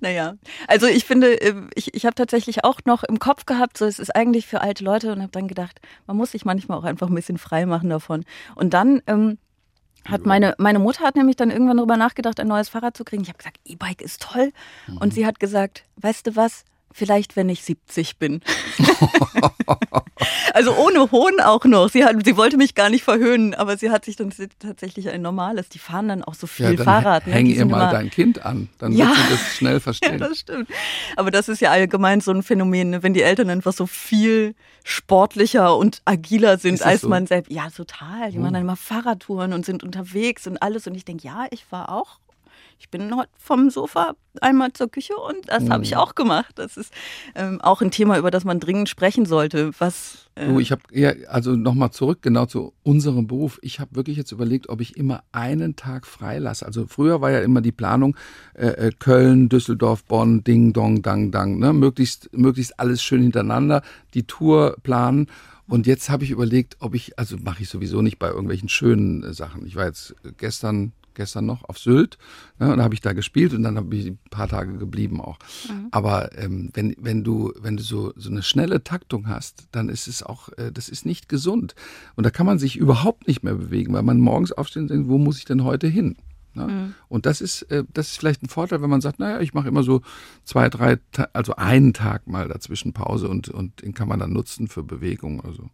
Naja, also ich finde, äh, ich, ich habe tatsächlich auch noch im Kopf gehabt, so es ist eigentlich für alte Leute und habe dann gedacht, man muss sich manchmal auch einfach ein bisschen frei machen davon. Und dann ähm, hat meine, meine Mutter hat nämlich dann irgendwann darüber nachgedacht, ein neues Fahrrad zu kriegen. Ich habe gesagt, E-Bike ist toll. Mhm. Und sie hat gesagt, weißt du was, Vielleicht, wenn ich 70 bin. also ohne Hohn auch noch. Sie, hat, sie wollte mich gar nicht verhöhnen, aber sie hat sich dann tatsächlich ein normales. Die fahren dann auch so viel ja, Fahrrad. Ne? Häng ihr mal immer, dein Kind an, dann ja. wird sie das schnell verstehen. ja, das stimmt. Aber das ist ja allgemein so ein Phänomen, ne? wenn die Eltern einfach so viel sportlicher und agiler sind als so? man selbst. Ja, total. Die oh. machen dann immer Fahrradtouren und sind unterwegs und alles. Und ich denke, ja, ich war auch ich bin heute vom Sofa einmal zur Küche und das mhm. habe ich auch gemacht. Das ist ähm, auch ein Thema, über das man dringend sprechen sollte. Was äh du, ich habe ja, also nochmal zurück genau zu unserem Beruf. Ich habe wirklich jetzt überlegt, ob ich immer einen Tag frei lasse. Also früher war ja immer die Planung äh, äh Köln, Düsseldorf, Bonn, Ding, Dong, Dang, Dang. Ne? Möglichst, möglichst alles schön hintereinander, die Tour planen. Und jetzt habe ich überlegt, ob ich, also mache ich sowieso nicht bei irgendwelchen schönen äh, Sachen. Ich war jetzt gestern gestern noch auf Sylt. Ne, und da habe ich da gespielt und dann habe ich ein paar Tage geblieben auch. Mhm. Aber ähm, wenn, wenn du, wenn du so, so eine schnelle Taktung hast, dann ist es auch, äh, das ist nicht gesund. Und da kann man sich überhaupt nicht mehr bewegen, weil man morgens aufsteht und denkt, wo muss ich denn heute hin? Ne? Mhm. Und das ist, äh, das ist vielleicht ein Vorteil, wenn man sagt, naja, ich mache immer so zwei, drei, also einen Tag mal dazwischen Pause und, und den kann man dann nutzen für Bewegung. Also.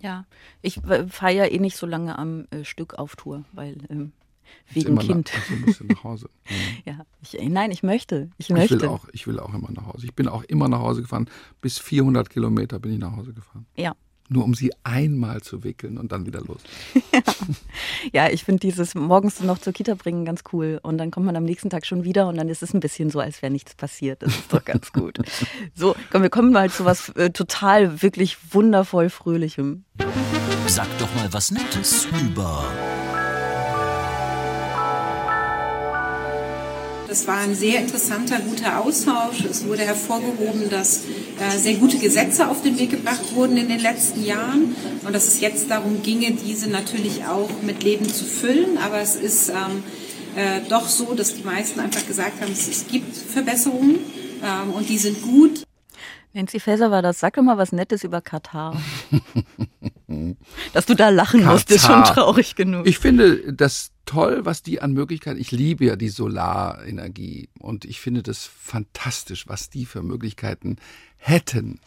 Ja, ich fahre ja eh nicht so lange am äh, Stück auf Tour, weil ähm, Wegen Kind. Nach, also nach Hause. Ja, ja ich, nein, ich möchte. Ich möchte. Ich will, auch, ich will auch immer nach Hause. Ich bin auch immer nach Hause gefahren. Bis 400 Kilometer bin ich nach Hause gefahren. Ja. Nur um sie einmal zu wickeln und dann wieder los. ja. ja, ich finde dieses morgens noch zur Kita bringen ganz cool. Und dann kommt man am nächsten Tag schon wieder und dann ist es ein bisschen so, als wäre nichts passiert. Das ist doch ganz gut. so, komm, wir kommen mal zu was äh, total, wirklich wundervoll Fröhlichem. Sag doch mal was Nettes über Es war ein sehr interessanter, guter Austausch. Es wurde hervorgehoben, dass äh, sehr gute Gesetze auf den Weg gebracht wurden in den letzten Jahren und dass es jetzt darum ginge, diese natürlich auch mit Leben zu füllen. Aber es ist ähm, äh, doch so, dass die meisten einfach gesagt haben, es, es gibt Verbesserungen ähm, und die sind gut. Nancy Faeser war das. Sag doch mal was Nettes über Katar. Dass du da lachen Katar. musst, ist schon traurig genug. Ich finde das toll, was die an Möglichkeiten, ich liebe ja die Solarenergie und ich finde das fantastisch, was die für Möglichkeiten hätten,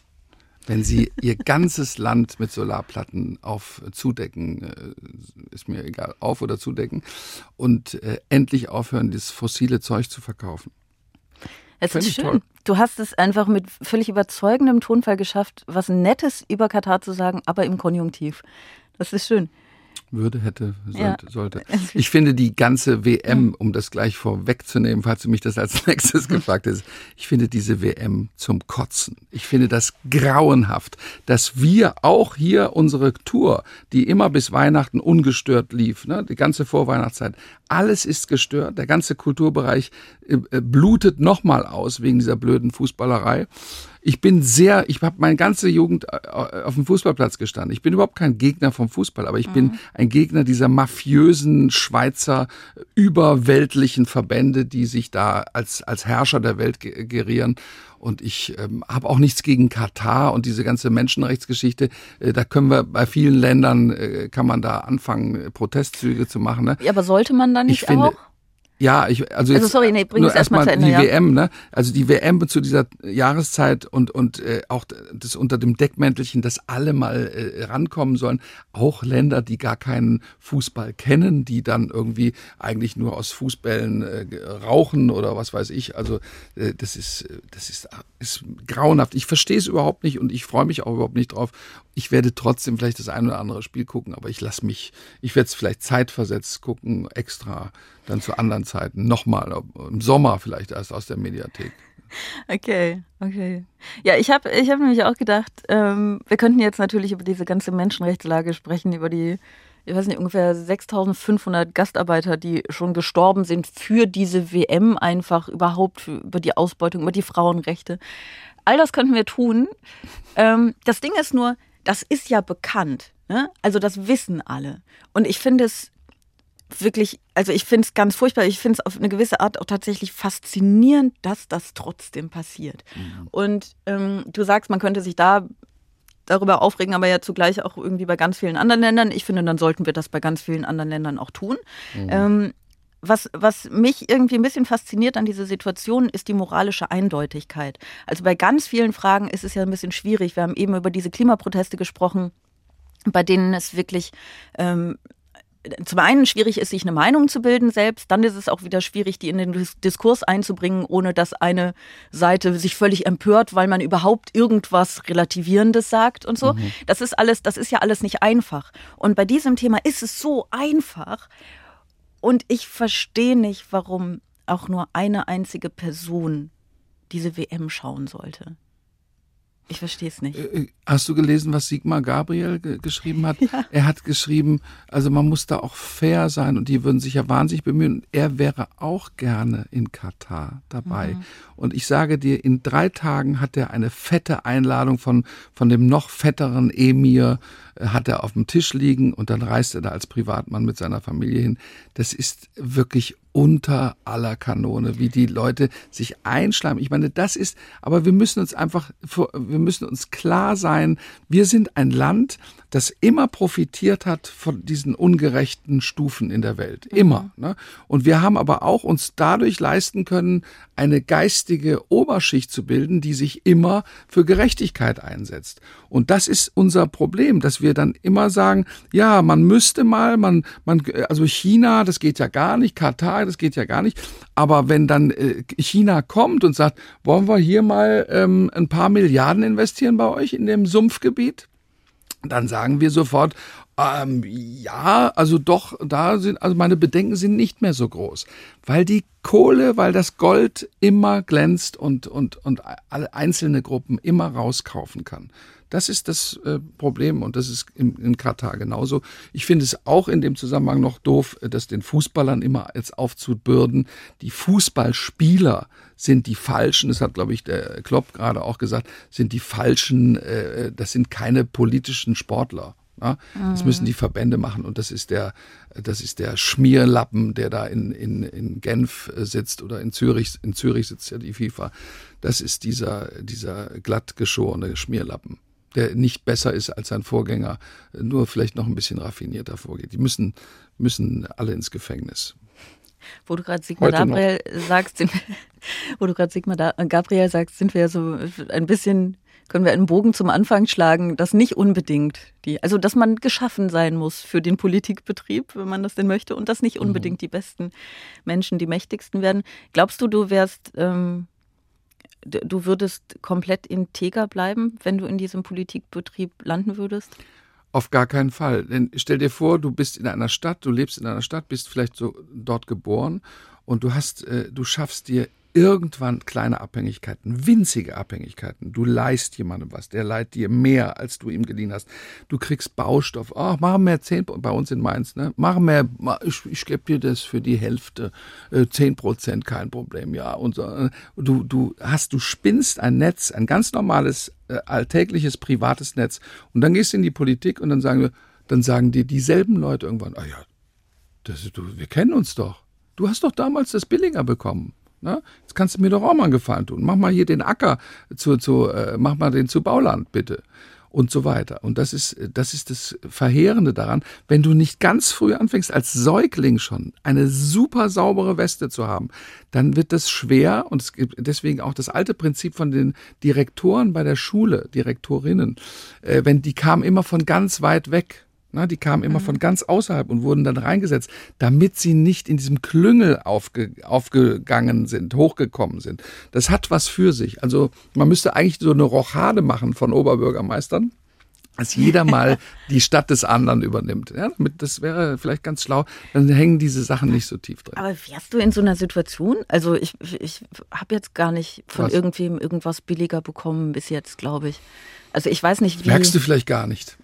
wenn sie ihr ganzes Land mit Solarplatten auf zudecken, äh, ist mir egal, auf oder zudecken und äh, endlich aufhören, das fossile Zeug zu verkaufen. Es ist schön. Toll. Du hast es einfach mit völlig überzeugendem Tonfall geschafft, was Nettes über Katar zu sagen, aber im Konjunktiv. Das ist schön würde, hätte, sollte. Ja. sollte. Ich finde die ganze WM, um das gleich vorwegzunehmen, falls du mich das als nächstes gefragt hast, ich finde diese WM zum Kotzen. Ich finde das grauenhaft, dass wir auch hier unsere Tour, die immer bis Weihnachten ungestört lief, ne, die ganze Vorweihnachtszeit, alles ist gestört, der ganze Kulturbereich äh, äh blutet nochmal aus wegen dieser blöden Fußballerei ich bin sehr, ich habe meine ganze Jugend äh, auf dem Fußballplatz gestanden. Ich bin überhaupt kein Gegner vom Fußball, aber ich mhm. bin ein Gegner dieser mafiösen Schweizer überweltlichen Verbände, die sich da als, als Herrscher der Welt gerieren. Und ich ähm, habe auch nichts gegen Katar und diese ganze Menschenrechtsgeschichte. Äh, da können wir bei vielen Ländern, äh, kann man da anfangen, Protestzüge zu machen. Ne? Ja, aber sollte man da nicht ich finde, auch? Ja, ich, also, also sorry, nee, bring nur erstmal erst die ja. WM, ne? Also die WM zu dieser Jahreszeit und und äh, auch das unter dem Deckmäntelchen, dass alle mal äh, rankommen sollen, auch Länder, die gar keinen Fußball kennen, die dann irgendwie eigentlich nur aus Fußbällen äh, rauchen oder was weiß ich. Also äh, das ist das ist ist grauenhaft. Ich verstehe es überhaupt nicht und ich freue mich auch überhaupt nicht drauf. Ich werde trotzdem vielleicht das ein oder andere Spiel gucken, aber ich lasse mich, ich werde es vielleicht zeitversetzt gucken, extra dann zu anderen Zeiten nochmal, im Sommer vielleicht erst aus der Mediathek. Okay, okay. Ja, ich habe ich hab nämlich auch gedacht, ähm, wir könnten jetzt natürlich über diese ganze Menschenrechtslage sprechen, über die, ich weiß nicht, ungefähr 6500 Gastarbeiter, die schon gestorben sind für diese WM einfach überhaupt, über die Ausbeutung, über die Frauenrechte. All das könnten wir tun. Ähm, das Ding ist nur, das ist ja bekannt. Ne? Also das wissen alle. Und ich finde es wirklich, also ich finde es ganz furchtbar. Ich finde es auf eine gewisse Art auch tatsächlich faszinierend, dass das trotzdem passiert. Mhm. Und ähm, du sagst, man könnte sich da darüber aufregen, aber ja zugleich auch irgendwie bei ganz vielen anderen Ländern. Ich finde, dann sollten wir das bei ganz vielen anderen Ländern auch tun. Mhm. Ähm, was, was mich irgendwie ein bisschen fasziniert an dieser Situation, ist die moralische Eindeutigkeit. Also bei ganz vielen Fragen ist es ja ein bisschen schwierig. Wir haben eben über diese Klimaproteste gesprochen, bei denen es wirklich ähm, zum einen schwierig ist, sich eine Meinung zu bilden selbst, dann ist es auch wieder schwierig, die in den Diskurs einzubringen, ohne dass eine Seite sich völlig empört, weil man überhaupt irgendwas Relativierendes sagt und so. Mhm. Das ist alles, das ist ja alles nicht einfach. Und bei diesem Thema ist es so einfach. Und ich verstehe nicht, warum auch nur eine einzige Person diese WM schauen sollte. Ich verstehe es nicht. Äh, äh, hast du gelesen, was Sigmar Gabriel ge geschrieben hat? Ja. Er hat geschrieben, also man muss da auch fair sein und die würden sich ja wahnsinnig bemühen. Er wäre auch gerne in Katar dabei. Mhm. Und ich sage dir, in drei Tagen hat er eine fette Einladung von, von dem noch fetteren Emir hat er auf dem Tisch liegen und dann reist er da als Privatmann mit seiner Familie hin. Das ist wirklich unter aller Kanone, wie die Leute sich einschleimen. Ich meine, das ist, aber wir müssen uns einfach, wir müssen uns klar sein, wir sind ein Land, das immer profitiert hat von diesen ungerechten Stufen in der Welt. Immer. Mhm. Ne? Und wir haben aber auch uns dadurch leisten können, eine geistige Oberschicht zu bilden, die sich immer für Gerechtigkeit einsetzt. Und das ist unser Problem, dass wir dann immer sagen, ja, man müsste mal, man, man, also China, das geht ja gar nicht, Katar, das geht ja gar nicht. Aber wenn dann äh, China kommt und sagt, wollen wir hier mal ähm, ein paar Milliarden investieren bei euch in dem Sumpfgebiet? Dann sagen wir sofort, ähm, ja, also doch, da sind, also meine Bedenken sind nicht mehr so groß, weil die Kohle, weil das Gold immer glänzt und, und, und alle einzelne Gruppen immer rauskaufen kann. Das ist das äh, Problem und das ist in, in Katar genauso. Ich finde es auch in dem Zusammenhang noch doof, das den Fußballern immer jetzt aufzubürden. Die Fußballspieler sind die falschen, das hat, glaube ich, der Klopp gerade auch gesagt, sind die falschen, äh, das sind keine politischen Sportler. Das müssen die Verbände machen und das ist der, das ist der Schmierlappen, der da in, in, in Genf äh, sitzt oder in Zürich, in Zürich sitzt ja die FIFA. Das ist dieser, dieser glatt geschorene Schmierlappen der nicht besser ist als sein Vorgänger, nur vielleicht noch ein bisschen raffinierter vorgeht. Die müssen, müssen alle ins Gefängnis. Wo du gerade Sigmar Gabriel sagst, sind, wo du gerade Sigmar Gabriel sagst, sind wir ja so ein bisschen, können wir einen Bogen zum Anfang schlagen, dass nicht unbedingt die, also dass man geschaffen sein muss für den Politikbetrieb, wenn man das denn möchte, und dass nicht mhm. unbedingt mhm. die besten Menschen die mächtigsten werden. Glaubst du, du wärst, ähm, du würdest komplett integer bleiben, wenn du in diesem Politikbetrieb landen würdest? Auf gar keinen Fall. Denn stell dir vor, du bist in einer Stadt, du lebst in einer Stadt, bist vielleicht so dort geboren und du hast, äh, du schaffst dir irgendwann kleine Abhängigkeiten, winzige Abhängigkeiten. Du leist jemandem was, der leiht dir mehr, als du ihm geliehen hast. Du kriegst Baustoff. Ach, mach mehr zehn, bei uns in Mainz, ne? Mach mehr, ich, ich gebe dir das für die Hälfte, äh, zehn Prozent, kein Problem, ja. Und so. Du, du hast, du spinnst ein Netz, ein ganz normales, äh, alltägliches, privates Netz. Und dann gehst du in die Politik und dann sagen dann sagen dir dieselben Leute irgendwann, ah ja, das, du, wir kennen uns doch. Du hast doch damals das billiger bekommen. Ne? Jetzt kannst du mir doch auch mal einen Gefallen tun. Mach mal hier den Acker zu, zu äh, mach mal den zu Bauland, bitte. Und so weiter. Und das ist, das ist das Verheerende daran, wenn du nicht ganz früh anfängst, als Säugling schon eine super saubere Weste zu haben, dann wird das schwer. Und es gibt deswegen auch das alte Prinzip von den Direktoren bei der Schule, Direktorinnen, äh, wenn die kamen immer von ganz weit weg na, die kamen immer mhm. von ganz außerhalb und wurden dann reingesetzt, damit sie nicht in diesem Klüngel aufge, aufgegangen sind, hochgekommen sind. Das hat was für sich. Also man müsste eigentlich so eine Rochade machen von Oberbürgermeistern, dass jeder mal die Stadt des anderen übernimmt. Ja, damit, das wäre vielleicht ganz schlau. Dann hängen diese Sachen nicht so tief drin. Aber wärst du in so einer Situation? Also ich, ich habe jetzt gar nicht von was? irgendwem irgendwas billiger bekommen bis jetzt, glaube ich. Also ich weiß nicht, wie. Merkst du vielleicht gar nicht.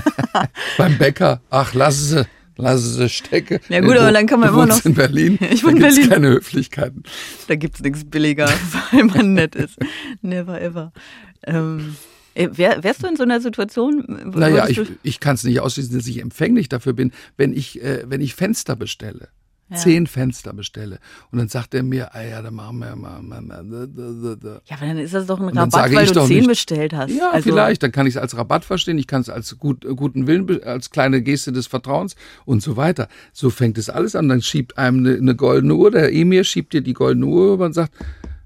Beim Bäcker, ach, lass sie, lass sie stecken. Ja gut, aber dann kann man immer noch. in Berlin. Ich wohne in Berlin. keine Höflichkeiten. Da gibt es nichts billiger, weil man nett ist. Never ever. Ähm, äh, wär, wärst du in so einer Situation? Naja, ich, ich kann es nicht ausschließen, dass ich empfänglich dafür bin, wenn ich, äh, wenn ich Fenster bestelle. Ja. zehn Fenster bestelle. Und dann sagt er mir, ah ja, dann machen wir mal. mal, mal da, da. Ja, aber dann ist das doch ein Rabatt, weil du zehn nicht, bestellt hast. Ja, also, vielleicht. Dann kann ich es als Rabatt verstehen. Ich kann es als gut, guten Willen, als kleine Geste des Vertrauens und so weiter. So fängt es alles an. Dann schiebt einem eine, eine goldene Uhr. Der Emir schiebt dir die goldene Uhr und sagt,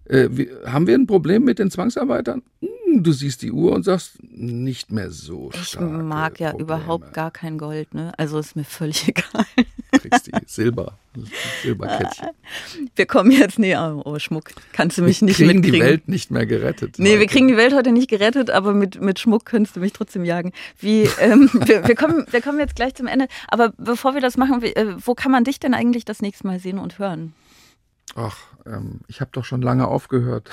äh, wie, haben wir ein Problem mit den Zwangsarbeitern? Hm, du siehst die Uhr und sagst, nicht mehr so Ich mag ja Probleme. überhaupt gar kein Gold, ne? Also ist mir völlig egal. Kriegst die Silber, Silberkettchen. Wir kommen jetzt näher. Oh, Schmuck, kannst du mich wir nicht kriegen mitkriegen. die Welt nicht mehr gerettet. Nee, heute. wir kriegen die Welt heute nicht gerettet, aber mit, mit Schmuck könntest du mich trotzdem jagen. Wie, ähm, wir, wir, kommen, wir kommen jetzt gleich zum Ende. Aber bevor wir das machen, äh, wo kann man dich denn eigentlich das nächste Mal sehen und hören? Ach, ähm, ich habe doch schon lange aufgehört.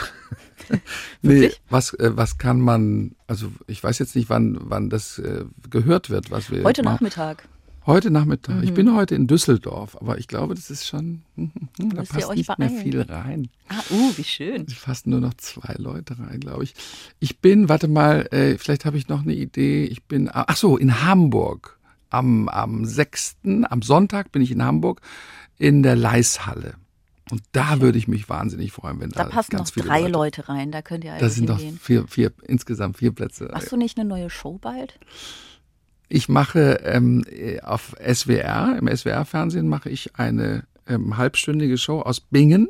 nee, was, äh, was kann man, also ich weiß jetzt nicht, wann, wann das äh, gehört wird, was wir. Heute Nachmittag. Heute Nachmittag. Mhm. Ich bin heute in Düsseldorf, aber ich glaube, das ist schon, hm, hm, da passt nicht beeilen. mehr viel rein. Ah, uh, wie schön. Es passen nur noch zwei Leute rein, glaube ich. Ich bin, warte mal, äh, vielleicht habe ich noch eine Idee. Ich bin, ah, ach so, in Hamburg. Am, am 6., am Sonntag bin ich in Hamburg in der Leishalle. Und da würde ich mich wahnsinnig freuen, wenn da, da passen ganz noch viele drei Leute, Leute rein. Da könnt ihr also Da sind doch vier, vier, insgesamt vier Plätze. Machst du nicht eine neue Show bald? Ich mache ähm, auf SWR, im SWR-Fernsehen mache ich eine ähm, halbstündige Show aus Bingen.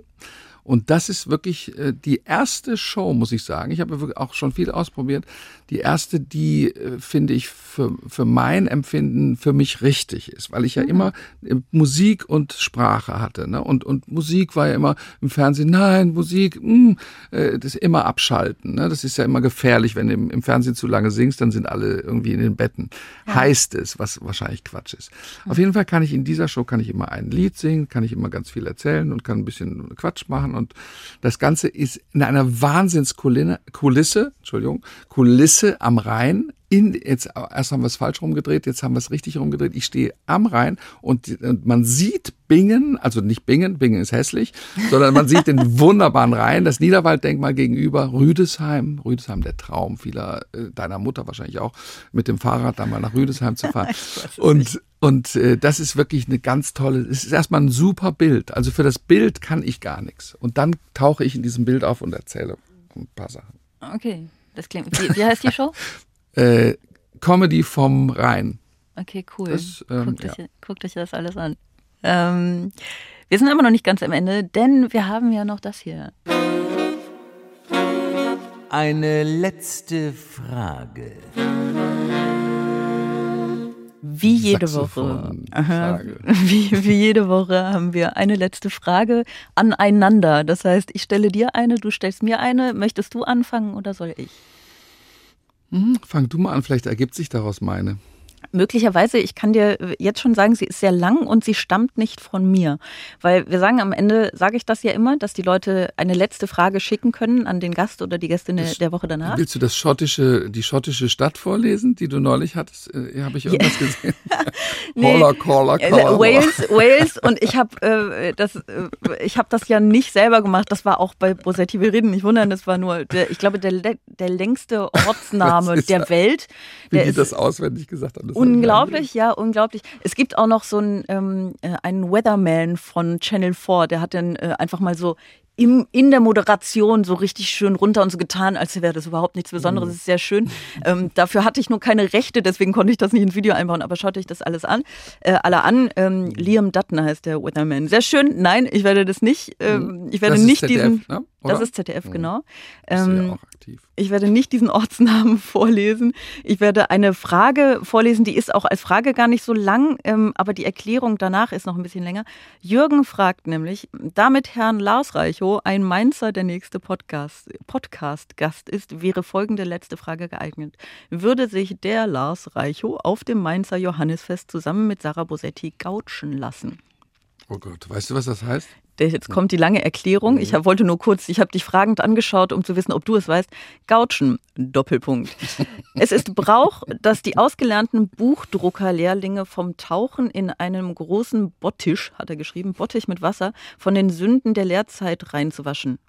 Und das ist wirklich äh, die erste Show, muss ich sagen. Ich habe auch schon viel ausprobiert. Die erste, die, äh, finde ich, für, für mein Empfinden für mich richtig ist, weil ich ja mhm. immer äh, Musik und Sprache hatte. Ne? Und, und Musik war ja immer im Fernsehen, nein, Musik, mh, hm, äh, das immer abschalten. Ne? Das ist ja immer gefährlich, wenn du im, im Fernsehen zu lange singst, dann sind alle irgendwie in den Betten. Ja. Heißt es, was wahrscheinlich Quatsch ist. Mhm. Auf jeden Fall kann ich in dieser Show kann ich immer ein Lied singen, kann ich immer ganz viel erzählen und kann ein bisschen Quatsch machen und das Ganze ist in einer Wahnsinnskulisse, Entschuldigung, Kulisse am Rhein. In, jetzt erst haben wir es falsch rumgedreht, jetzt haben wir es richtig rumgedreht. Ich stehe am Rhein und, und man sieht Bingen, also nicht Bingen, Bingen ist hässlich, sondern man sieht den wunderbaren Rhein, das Niederwalddenkmal gegenüber, Rüdesheim, Rüdesheim der Traum vieler, äh, deiner Mutter wahrscheinlich auch, mit dem Fahrrad da mal nach Rüdesheim zu fahren. und und äh, das ist wirklich eine ganz tolle, es ist erstmal ein super Bild. Also für das Bild kann ich gar nichts. Und dann tauche ich in diesem Bild auf und erzähle ein paar Sachen. Okay, das klingt. Wie, wie heißt die Show? äh, Comedy vom Rhein. Okay, cool. Das, ähm, guckt, ja. euch, guckt, euch, das alles an. Ähm, wir sind aber noch nicht ganz am Ende, denn wir haben ja noch das hier. Eine letzte Frage. Wie jede Woche. Wie, wie jede Woche haben wir eine letzte Frage aneinander. Das heißt, ich stelle dir eine, du stellst mir eine. Möchtest du anfangen oder soll ich? Mhm, fang du mal an, vielleicht ergibt sich daraus meine möglicherweise, ich kann dir jetzt schon sagen, sie ist sehr lang und sie stammt nicht von mir. Weil wir sagen am Ende, sage ich das ja immer, dass die Leute eine letzte Frage schicken können an den Gast oder die Gästin das, der Woche danach. Willst du das schottische, die schottische Stadt vorlesen, die du neulich hattest? Äh, habe ich irgendwas ja. gesehen? nee. Holla, Caller, Caller. Wales, Wales und ich habe äh, das, äh, ich habe das ja nicht selber gemacht. Das war auch bei Bosetti Reden. Nicht wundern, das war nur, der, ich glaube, der, der längste Ortsname der Welt. Wie die das auswendig gesagt haben. Unglaublich, ja, unglaublich. Es gibt auch noch so einen, ähm, äh, einen Weatherman von Channel 4, der hat dann äh, einfach mal so im, in der Moderation so richtig schön runter und so getan, als wäre das überhaupt nichts Besonderes. Mhm. Das ist sehr schön. Ähm, dafür hatte ich nur keine Rechte, deswegen konnte ich das nicht ins Video einbauen, aber schaut euch das alles an. Äh, alle an. Ähm, Liam Dutton heißt der Weatherman. Sehr schön. Nein, ich werde das nicht. Ähm, ich werde das nicht ZDF, diesen. Ne? Das ist ZDF, mhm. genau. Ähm, auch aktiv. Ich werde nicht diesen Ortsnamen vorlesen. Ich werde eine Frage vorlesen, die ist auch als Frage gar nicht so lang, ähm, aber die Erklärung danach ist noch ein bisschen länger. Jürgen fragt nämlich, damit Herrn Lars Reichow ein Mainzer der nächste Podcast, Podcast-Gast ist, wäre folgende letzte Frage geeignet. Würde sich der Lars Reichow auf dem Mainzer Johannisfest zusammen mit Sarah Bosetti gautschen lassen? Oh Gott, weißt du, was das heißt? Jetzt kommt die lange Erklärung. Ich wollte nur kurz, ich habe dich fragend angeschaut, um zu wissen, ob du es weißt. Gautschen, Doppelpunkt. es ist Brauch, dass die ausgelernten Buchdruckerlehrlinge vom Tauchen in einem großen Bottich, hat er geschrieben, Bottich mit Wasser, von den Sünden der Lehrzeit reinzuwaschen.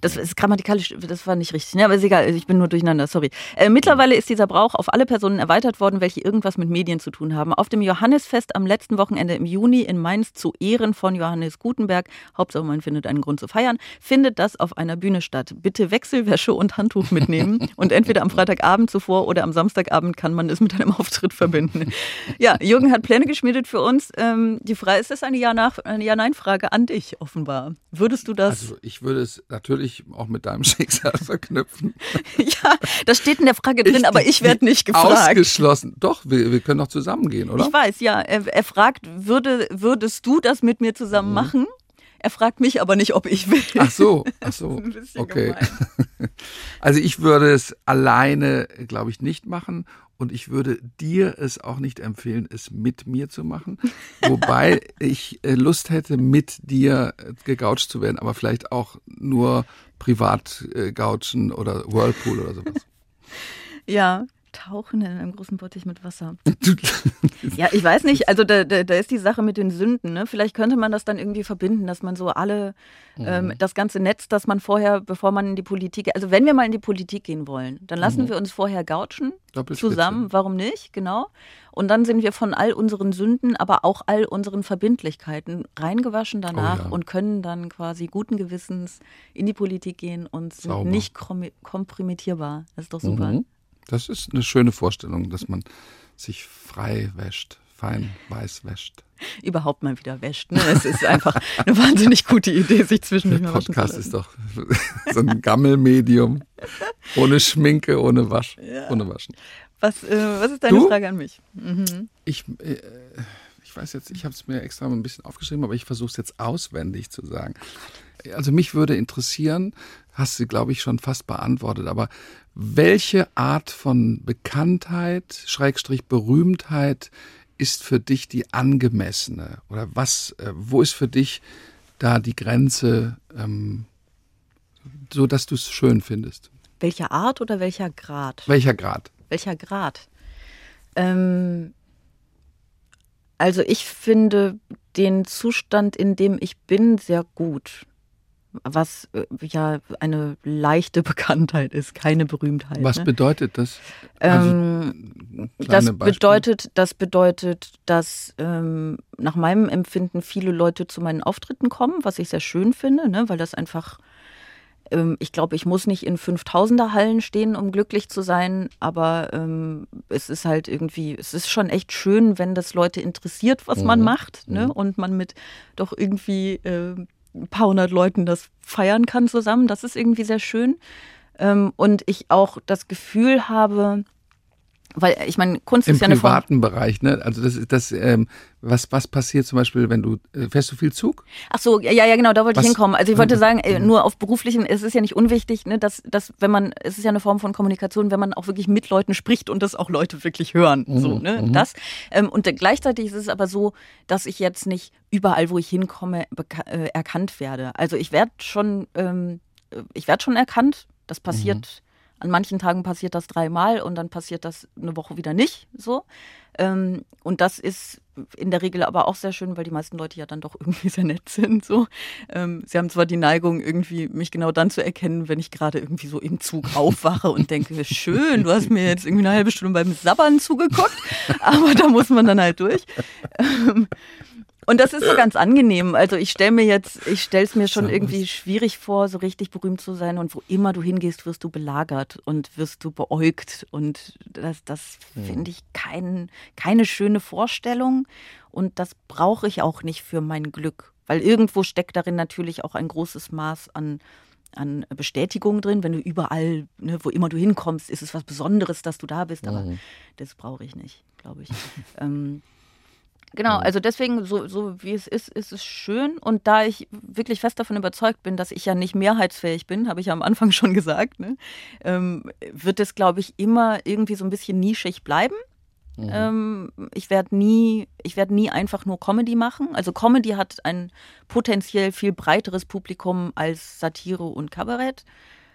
Das ist grammatikalisch, das war nicht richtig, ne? aber ist egal, ich bin nur durcheinander, sorry. Äh, mittlerweile ist dieser Brauch auf alle Personen erweitert worden, welche irgendwas mit Medien zu tun haben. Auf dem Johannisfest am letzten Wochenende im Juni in Mainz zu Ehren von Johannes Gutenberg, Hauptsache man findet einen Grund zu feiern, findet das auf einer Bühne statt. Bitte Wechselwäsche und Handtuch mitnehmen und entweder am Freitagabend zuvor oder am Samstagabend kann man es mit einem Auftritt verbinden. Ja, Jürgen hat Pläne geschmiedet für uns. Ähm, die Frage ist das eine Ja-Nein-Frage an dich offenbar. Würdest du das? Also ich würde es natürlich natürlich auch mit deinem Schicksal verknüpfen. ja, das steht in der Frage drin, ich, aber ich werde nicht gefragt. Ausgeschlossen. Doch, wir, wir können doch zusammengehen, oder? Ich weiß, ja. Er, er fragt, würde, würdest du das mit mir zusammen mhm. machen? Er fragt mich aber nicht, ob ich will. Ach so, ach so. okay. Also ich würde es alleine, glaube ich, nicht machen und ich würde dir es auch nicht empfehlen, es mit mir zu machen. Wobei ich äh, Lust hätte, mit dir äh, gegoucht zu werden, aber vielleicht auch nur privat äh, gouchen oder Whirlpool oder sowas. Ja, tauchen in einem großen Bottich mit Wasser. ja, ich weiß nicht. Also da, da, da, ist die Sache mit den Sünden. Ne? Vielleicht könnte man das dann irgendwie verbinden, dass man so alle, ähm, mhm. das ganze Netz, das man vorher, bevor man in die Politik, also wenn wir mal in die Politik gehen wollen, dann lassen mhm. wir uns vorher gouchen zusammen. Warum nicht? Genau. Und dann sind wir von all unseren Sünden, aber auch all unseren Verbindlichkeiten reingewaschen danach oh ja. und können dann quasi guten Gewissens in die Politik gehen und sind Sauber. nicht kompromittierbar. Das ist doch super. Mhm. Das ist eine schöne Vorstellung, dass man sich frei wäscht, fein weiß wäscht. Überhaupt mal wieder wäscht. Ne? Es ist einfach eine wahnsinnig gute Idee, sich zwischendurch mal waschen Podcast ist doch so ein Gammelmedium. Ohne Schminke, ohne Wasch, ja. ohne Waschen. Was, äh, was ist deine du? Frage an mich? Mhm. Ich, äh, ich weiß jetzt, ich habe es mir extra ein bisschen aufgeschrieben, aber ich versuche es jetzt auswendig zu sagen. Also mich würde interessieren, hast du, glaube ich, schon fast beantwortet, aber welche Art von Bekanntheit, Schrägstrich Berühmtheit ist für dich die angemessene? Oder was, äh, wo ist für dich da die Grenze, ähm, so dass du es schön findest? Welcher Art oder welcher Grad? Welcher Grad? Welcher Grad? Ähm, also ich finde den Zustand, in dem ich bin, sehr gut was äh, ja eine leichte Bekanntheit ist, keine Berühmtheit. Was ne? bedeutet das? Also, ähm, das bedeutet, das bedeutet, dass ähm, nach meinem Empfinden viele Leute zu meinen Auftritten kommen, was ich sehr schön finde, ne? weil das einfach ähm, ich glaube, ich muss nicht in 5000er Hallen stehen, um glücklich zu sein, aber ähm, es ist halt irgendwie, es ist schon echt schön, wenn das Leute interessiert, was mhm. man macht, ne? Mhm. Und man mit doch irgendwie äh, ein paar hundert Leuten das feiern kann zusammen. Das ist irgendwie sehr schön. Ähm, und ich auch das Gefühl habe, weil ich meine, Kunst Im ist ja eine privaten Form Bereich, ne? Also das ist das, ähm, was was passiert zum Beispiel, wenn du äh, fährst du viel Zug? Ach so, ja ja genau, da wollte was? ich hinkommen. Also ich wollte sagen, äh, nur auf beruflichen, es ist ja nicht unwichtig, ne, dass dass wenn man, es ist ja eine Form von Kommunikation, wenn man auch wirklich mit Leuten spricht und das auch Leute wirklich hören, mhm. so ne, mhm. das. Ähm, und gleichzeitig ist es aber so, dass ich jetzt nicht überall, wo ich hinkomme, äh, erkannt werde. Also ich werde schon, ähm, ich werde schon erkannt. Das passiert. Mhm an manchen Tagen passiert das dreimal und dann passiert das eine Woche wieder nicht. So. Ähm, und das ist in der Regel aber auch sehr schön, weil die meisten Leute ja dann doch irgendwie sehr nett sind. So. Ähm, sie haben zwar die Neigung, irgendwie mich genau dann zu erkennen, wenn ich gerade irgendwie so im Zug aufwache und denke, schön, du hast mir jetzt irgendwie eine halbe Stunde beim Sabbern zugeguckt, aber da muss man dann halt durch. Ähm, und das ist so ganz angenehm. Also ich stelle mir jetzt, ich stelle es mir schon irgendwie schwierig vor, so richtig berühmt zu sein. Und wo immer du hingehst, wirst du belagert und wirst du beäugt. Und das, das finde ich kein, keine schöne Vorstellung. Und das brauche ich auch nicht für mein Glück. Weil irgendwo steckt darin natürlich auch ein großes Maß an, an Bestätigung drin. Wenn du überall, ne, wo immer du hinkommst, ist es was Besonderes, dass du da bist. Aber mhm. das brauche ich nicht, glaube ich. ähm, Genau, also deswegen, so, so wie es ist, ist es schön. Und da ich wirklich fest davon überzeugt bin, dass ich ja nicht mehrheitsfähig bin, habe ich ja am Anfang schon gesagt, ne, ähm, wird es, glaube ich, immer irgendwie so ein bisschen nischig bleiben. Mhm. Ähm, ich werde nie, ich werde nie einfach nur Comedy machen. Also Comedy hat ein potenziell viel breiteres Publikum als Satire und Kabarett.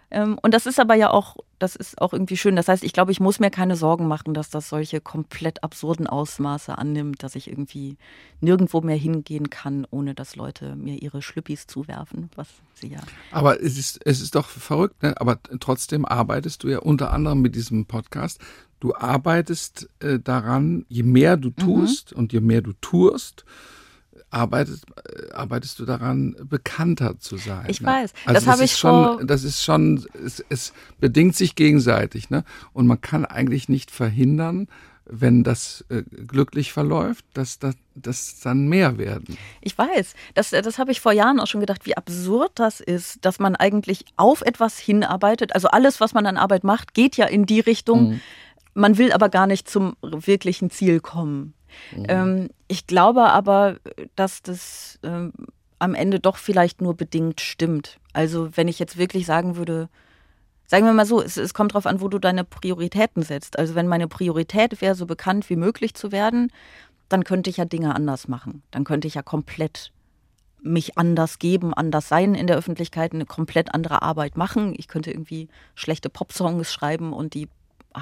Ähm, und das ist aber ja auch, das ist auch irgendwie schön. Das heißt, ich glaube, ich muss mir keine Sorgen machen, dass das solche komplett absurden Ausmaße annimmt, dass ich irgendwie nirgendwo mehr hingehen kann, ohne dass Leute mir ihre Schlüppis zuwerfen, was sie ja. Aber es ist, es ist doch verrückt, ne? aber trotzdem arbeitest du ja unter anderem mit diesem Podcast. Du arbeitest äh, daran, je mehr du mhm. tust mhm. und je mehr du tust, arbeitest, äh, arbeitest du daran, bekannter zu sein. Ich ne? weiß. Also das habe ich schon. Das ist schon, es, es bedingt sich gegenseitig, ne? Und man kann eigentlich nicht verhindern, wenn das äh, glücklich verläuft, dass das dass dann mehr werden. Ich weiß, das, das habe ich vor Jahren auch schon gedacht, wie absurd das ist, dass man eigentlich auf etwas hinarbeitet. Also alles, was man an Arbeit macht, geht ja in die Richtung. Mhm. Man will aber gar nicht zum wirklichen Ziel kommen. Mhm. Ähm, ich glaube aber, dass das ähm, am Ende doch vielleicht nur bedingt stimmt. Also wenn ich jetzt wirklich sagen würde, sagen wir mal so, es, es kommt darauf an, wo du deine Prioritäten setzt. Also wenn meine Priorität wäre, so bekannt wie möglich zu werden, dann könnte ich ja Dinge anders machen. Dann könnte ich ja komplett mich anders geben, anders sein in der Öffentlichkeit, eine komplett andere Arbeit machen. Ich könnte irgendwie schlechte Popsongs schreiben und die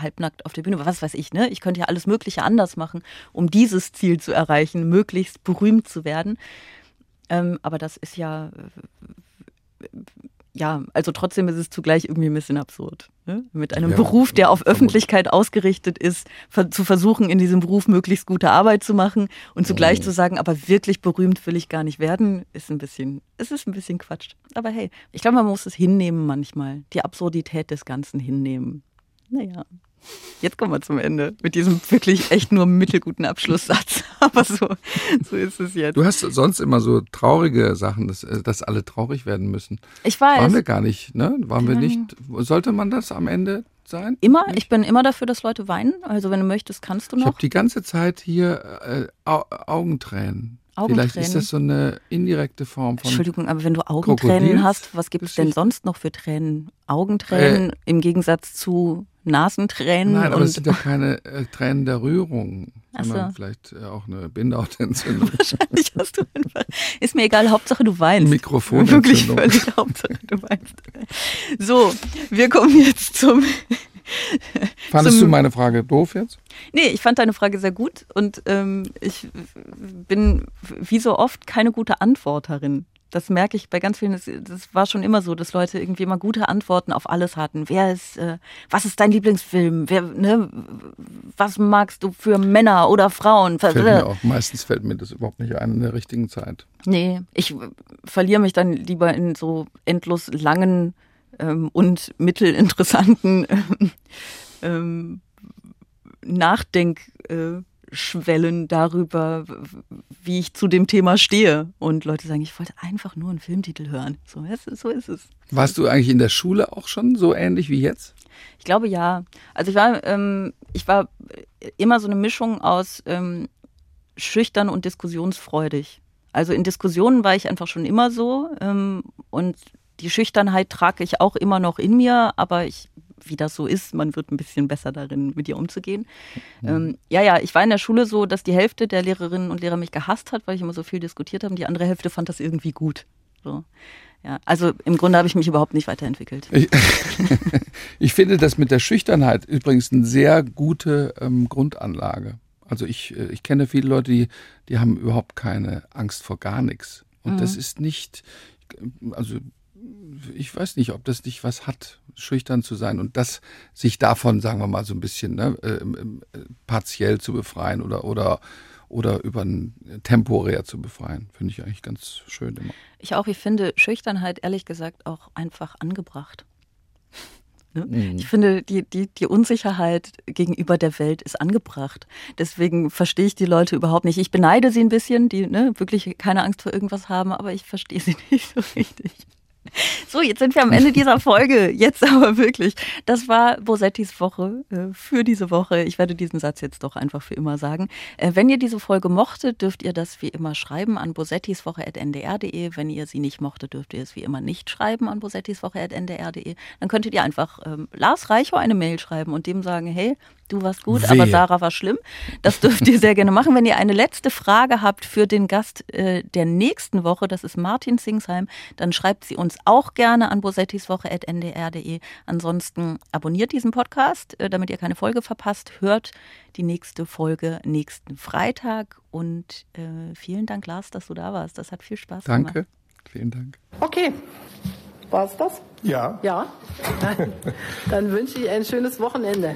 halbnackt auf der Bühne, was weiß ich, ne? Ich könnte ja alles Mögliche anders machen, um dieses Ziel zu erreichen, möglichst berühmt zu werden. Ähm, aber das ist ja, äh, ja, also trotzdem ist es zugleich irgendwie ein bisschen absurd. Ne? Mit einem ja, Beruf, der auf Öffentlichkeit ausgerichtet ist, zu versuchen, in diesem Beruf möglichst gute Arbeit zu machen und zugleich mhm. zu sagen, aber wirklich berühmt will ich gar nicht werden, ist ein bisschen, es ist ein bisschen Quatsch. Aber hey, ich glaube, man muss es hinnehmen manchmal, die Absurdität des Ganzen hinnehmen. Naja. Jetzt kommen wir zum Ende mit diesem wirklich echt nur mittelguten Abschlusssatz. Aber so, so ist es jetzt. Du hast sonst immer so traurige Sachen, dass, äh, dass alle traurig werden müssen. Ich weiß. Waren wir gar nicht, ne? Waren wir nicht. Sollte man das am Ende sein? Immer. Ich bin immer dafür, dass Leute weinen. Also wenn du möchtest, kannst du noch. Ich habe die ganze Zeit hier äh, Augentränen. Augentränen. Vielleicht ist das so eine indirekte Form von. Entschuldigung, aber wenn du Augentränen Krokodils hast, was gibt es denn sonst noch für Tränen? Augentränen äh, im Gegensatz zu Nasentränen. Nein, aber es sind ja keine äh, Tränen der Rührung, sondern so. vielleicht äh, auch eine Bindehautentzündung. Wahrscheinlich hast du einfach. Ist mir egal, Hauptsache du weinst. Mikrofon. Wirklich völlig Hauptsache du weinst. So, wir kommen jetzt zum. Fandest du meine Frage doof jetzt? Nee, ich fand deine Frage sehr gut und ähm, ich bin wie so oft keine gute Antworterin. Das merke ich bei ganz vielen. Das, das, war schon immer so, dass Leute irgendwie immer gute Antworten auf alles hatten. Wer ist, äh, was ist dein Lieblingsfilm? Wer, ne, was magst du für Männer oder Frauen? Fällt mir auch, meistens fällt mir das überhaupt nicht ein in der richtigen Zeit. Nee, ich verliere mich dann lieber in so endlos langen ähm, und mittelinteressanten ähm, Nachdenk. Äh, Schwellen darüber, wie ich zu dem Thema stehe. Und Leute sagen, ich wollte einfach nur einen Filmtitel hören. So, so ist es. Warst du eigentlich in der Schule auch schon so ähnlich wie jetzt? Ich glaube ja. Also ich war, ähm, ich war immer so eine Mischung aus ähm, schüchtern und diskussionsfreudig. Also in Diskussionen war ich einfach schon immer so ähm, und die Schüchternheit trage ich auch immer noch in mir, aber ich wie das so ist, man wird ein bisschen besser darin, mit ihr umzugehen. Mhm. Ähm, ja, ja, ich war in der Schule so, dass die Hälfte der Lehrerinnen und Lehrer mich gehasst hat, weil ich immer so viel diskutiert habe. Die andere Hälfte fand das irgendwie gut. So. Ja, also im Grunde habe ich mich überhaupt nicht weiterentwickelt. Ich, ich finde das mit der Schüchternheit übrigens eine sehr gute ähm, Grundanlage. Also ich, äh, ich kenne viele Leute, die, die haben überhaupt keine Angst vor gar nichts. Und mhm. das ist nicht, also ich weiß nicht, ob das nicht was hat, schüchtern zu sein und das sich davon, sagen wir mal, so ein bisschen ne, äh, partiell zu befreien oder, oder, oder über ein temporär zu befreien, finde ich eigentlich ganz schön immer. Ich auch, ich finde Schüchternheit ehrlich gesagt auch einfach angebracht. Ne? Mhm. Ich finde, die, die, die Unsicherheit gegenüber der Welt ist angebracht. Deswegen verstehe ich die Leute überhaupt nicht. Ich beneide sie ein bisschen, die ne, wirklich keine Angst vor irgendwas haben, aber ich verstehe sie nicht so richtig. So, jetzt sind wir am Ende dieser Folge. Jetzt aber wirklich. Das war Bosettis Woche äh, für diese Woche. Ich werde diesen Satz jetzt doch einfach für immer sagen. Äh, wenn ihr diese Folge mochtet, dürft ihr das wie immer schreiben an bosettiswoche.ndr.de. Wenn ihr sie nicht mochtet, dürft ihr es wie immer nicht schreiben an bosettiswoche.ndr.de. Dann könntet ihr einfach ähm, Lars Reichow eine Mail schreiben und dem sagen, hey, Du warst gut, Wehe. aber Sarah war schlimm. Das dürft ihr sehr gerne machen. Wenn ihr eine letzte Frage habt für den Gast äh, der nächsten Woche, das ist Martin Singsheim, dann schreibt sie uns auch gerne an bosettiswoche.ndr.de. Ansonsten abonniert diesen Podcast, äh, damit ihr keine Folge verpasst. Hört die nächste Folge nächsten Freitag. Und äh, vielen Dank, Lars, dass du da warst. Das hat viel Spaß Danke. gemacht. Danke. Vielen Dank. Okay. War es das? Ja. Ja. Dann, dann wünsche ich ein schönes Wochenende.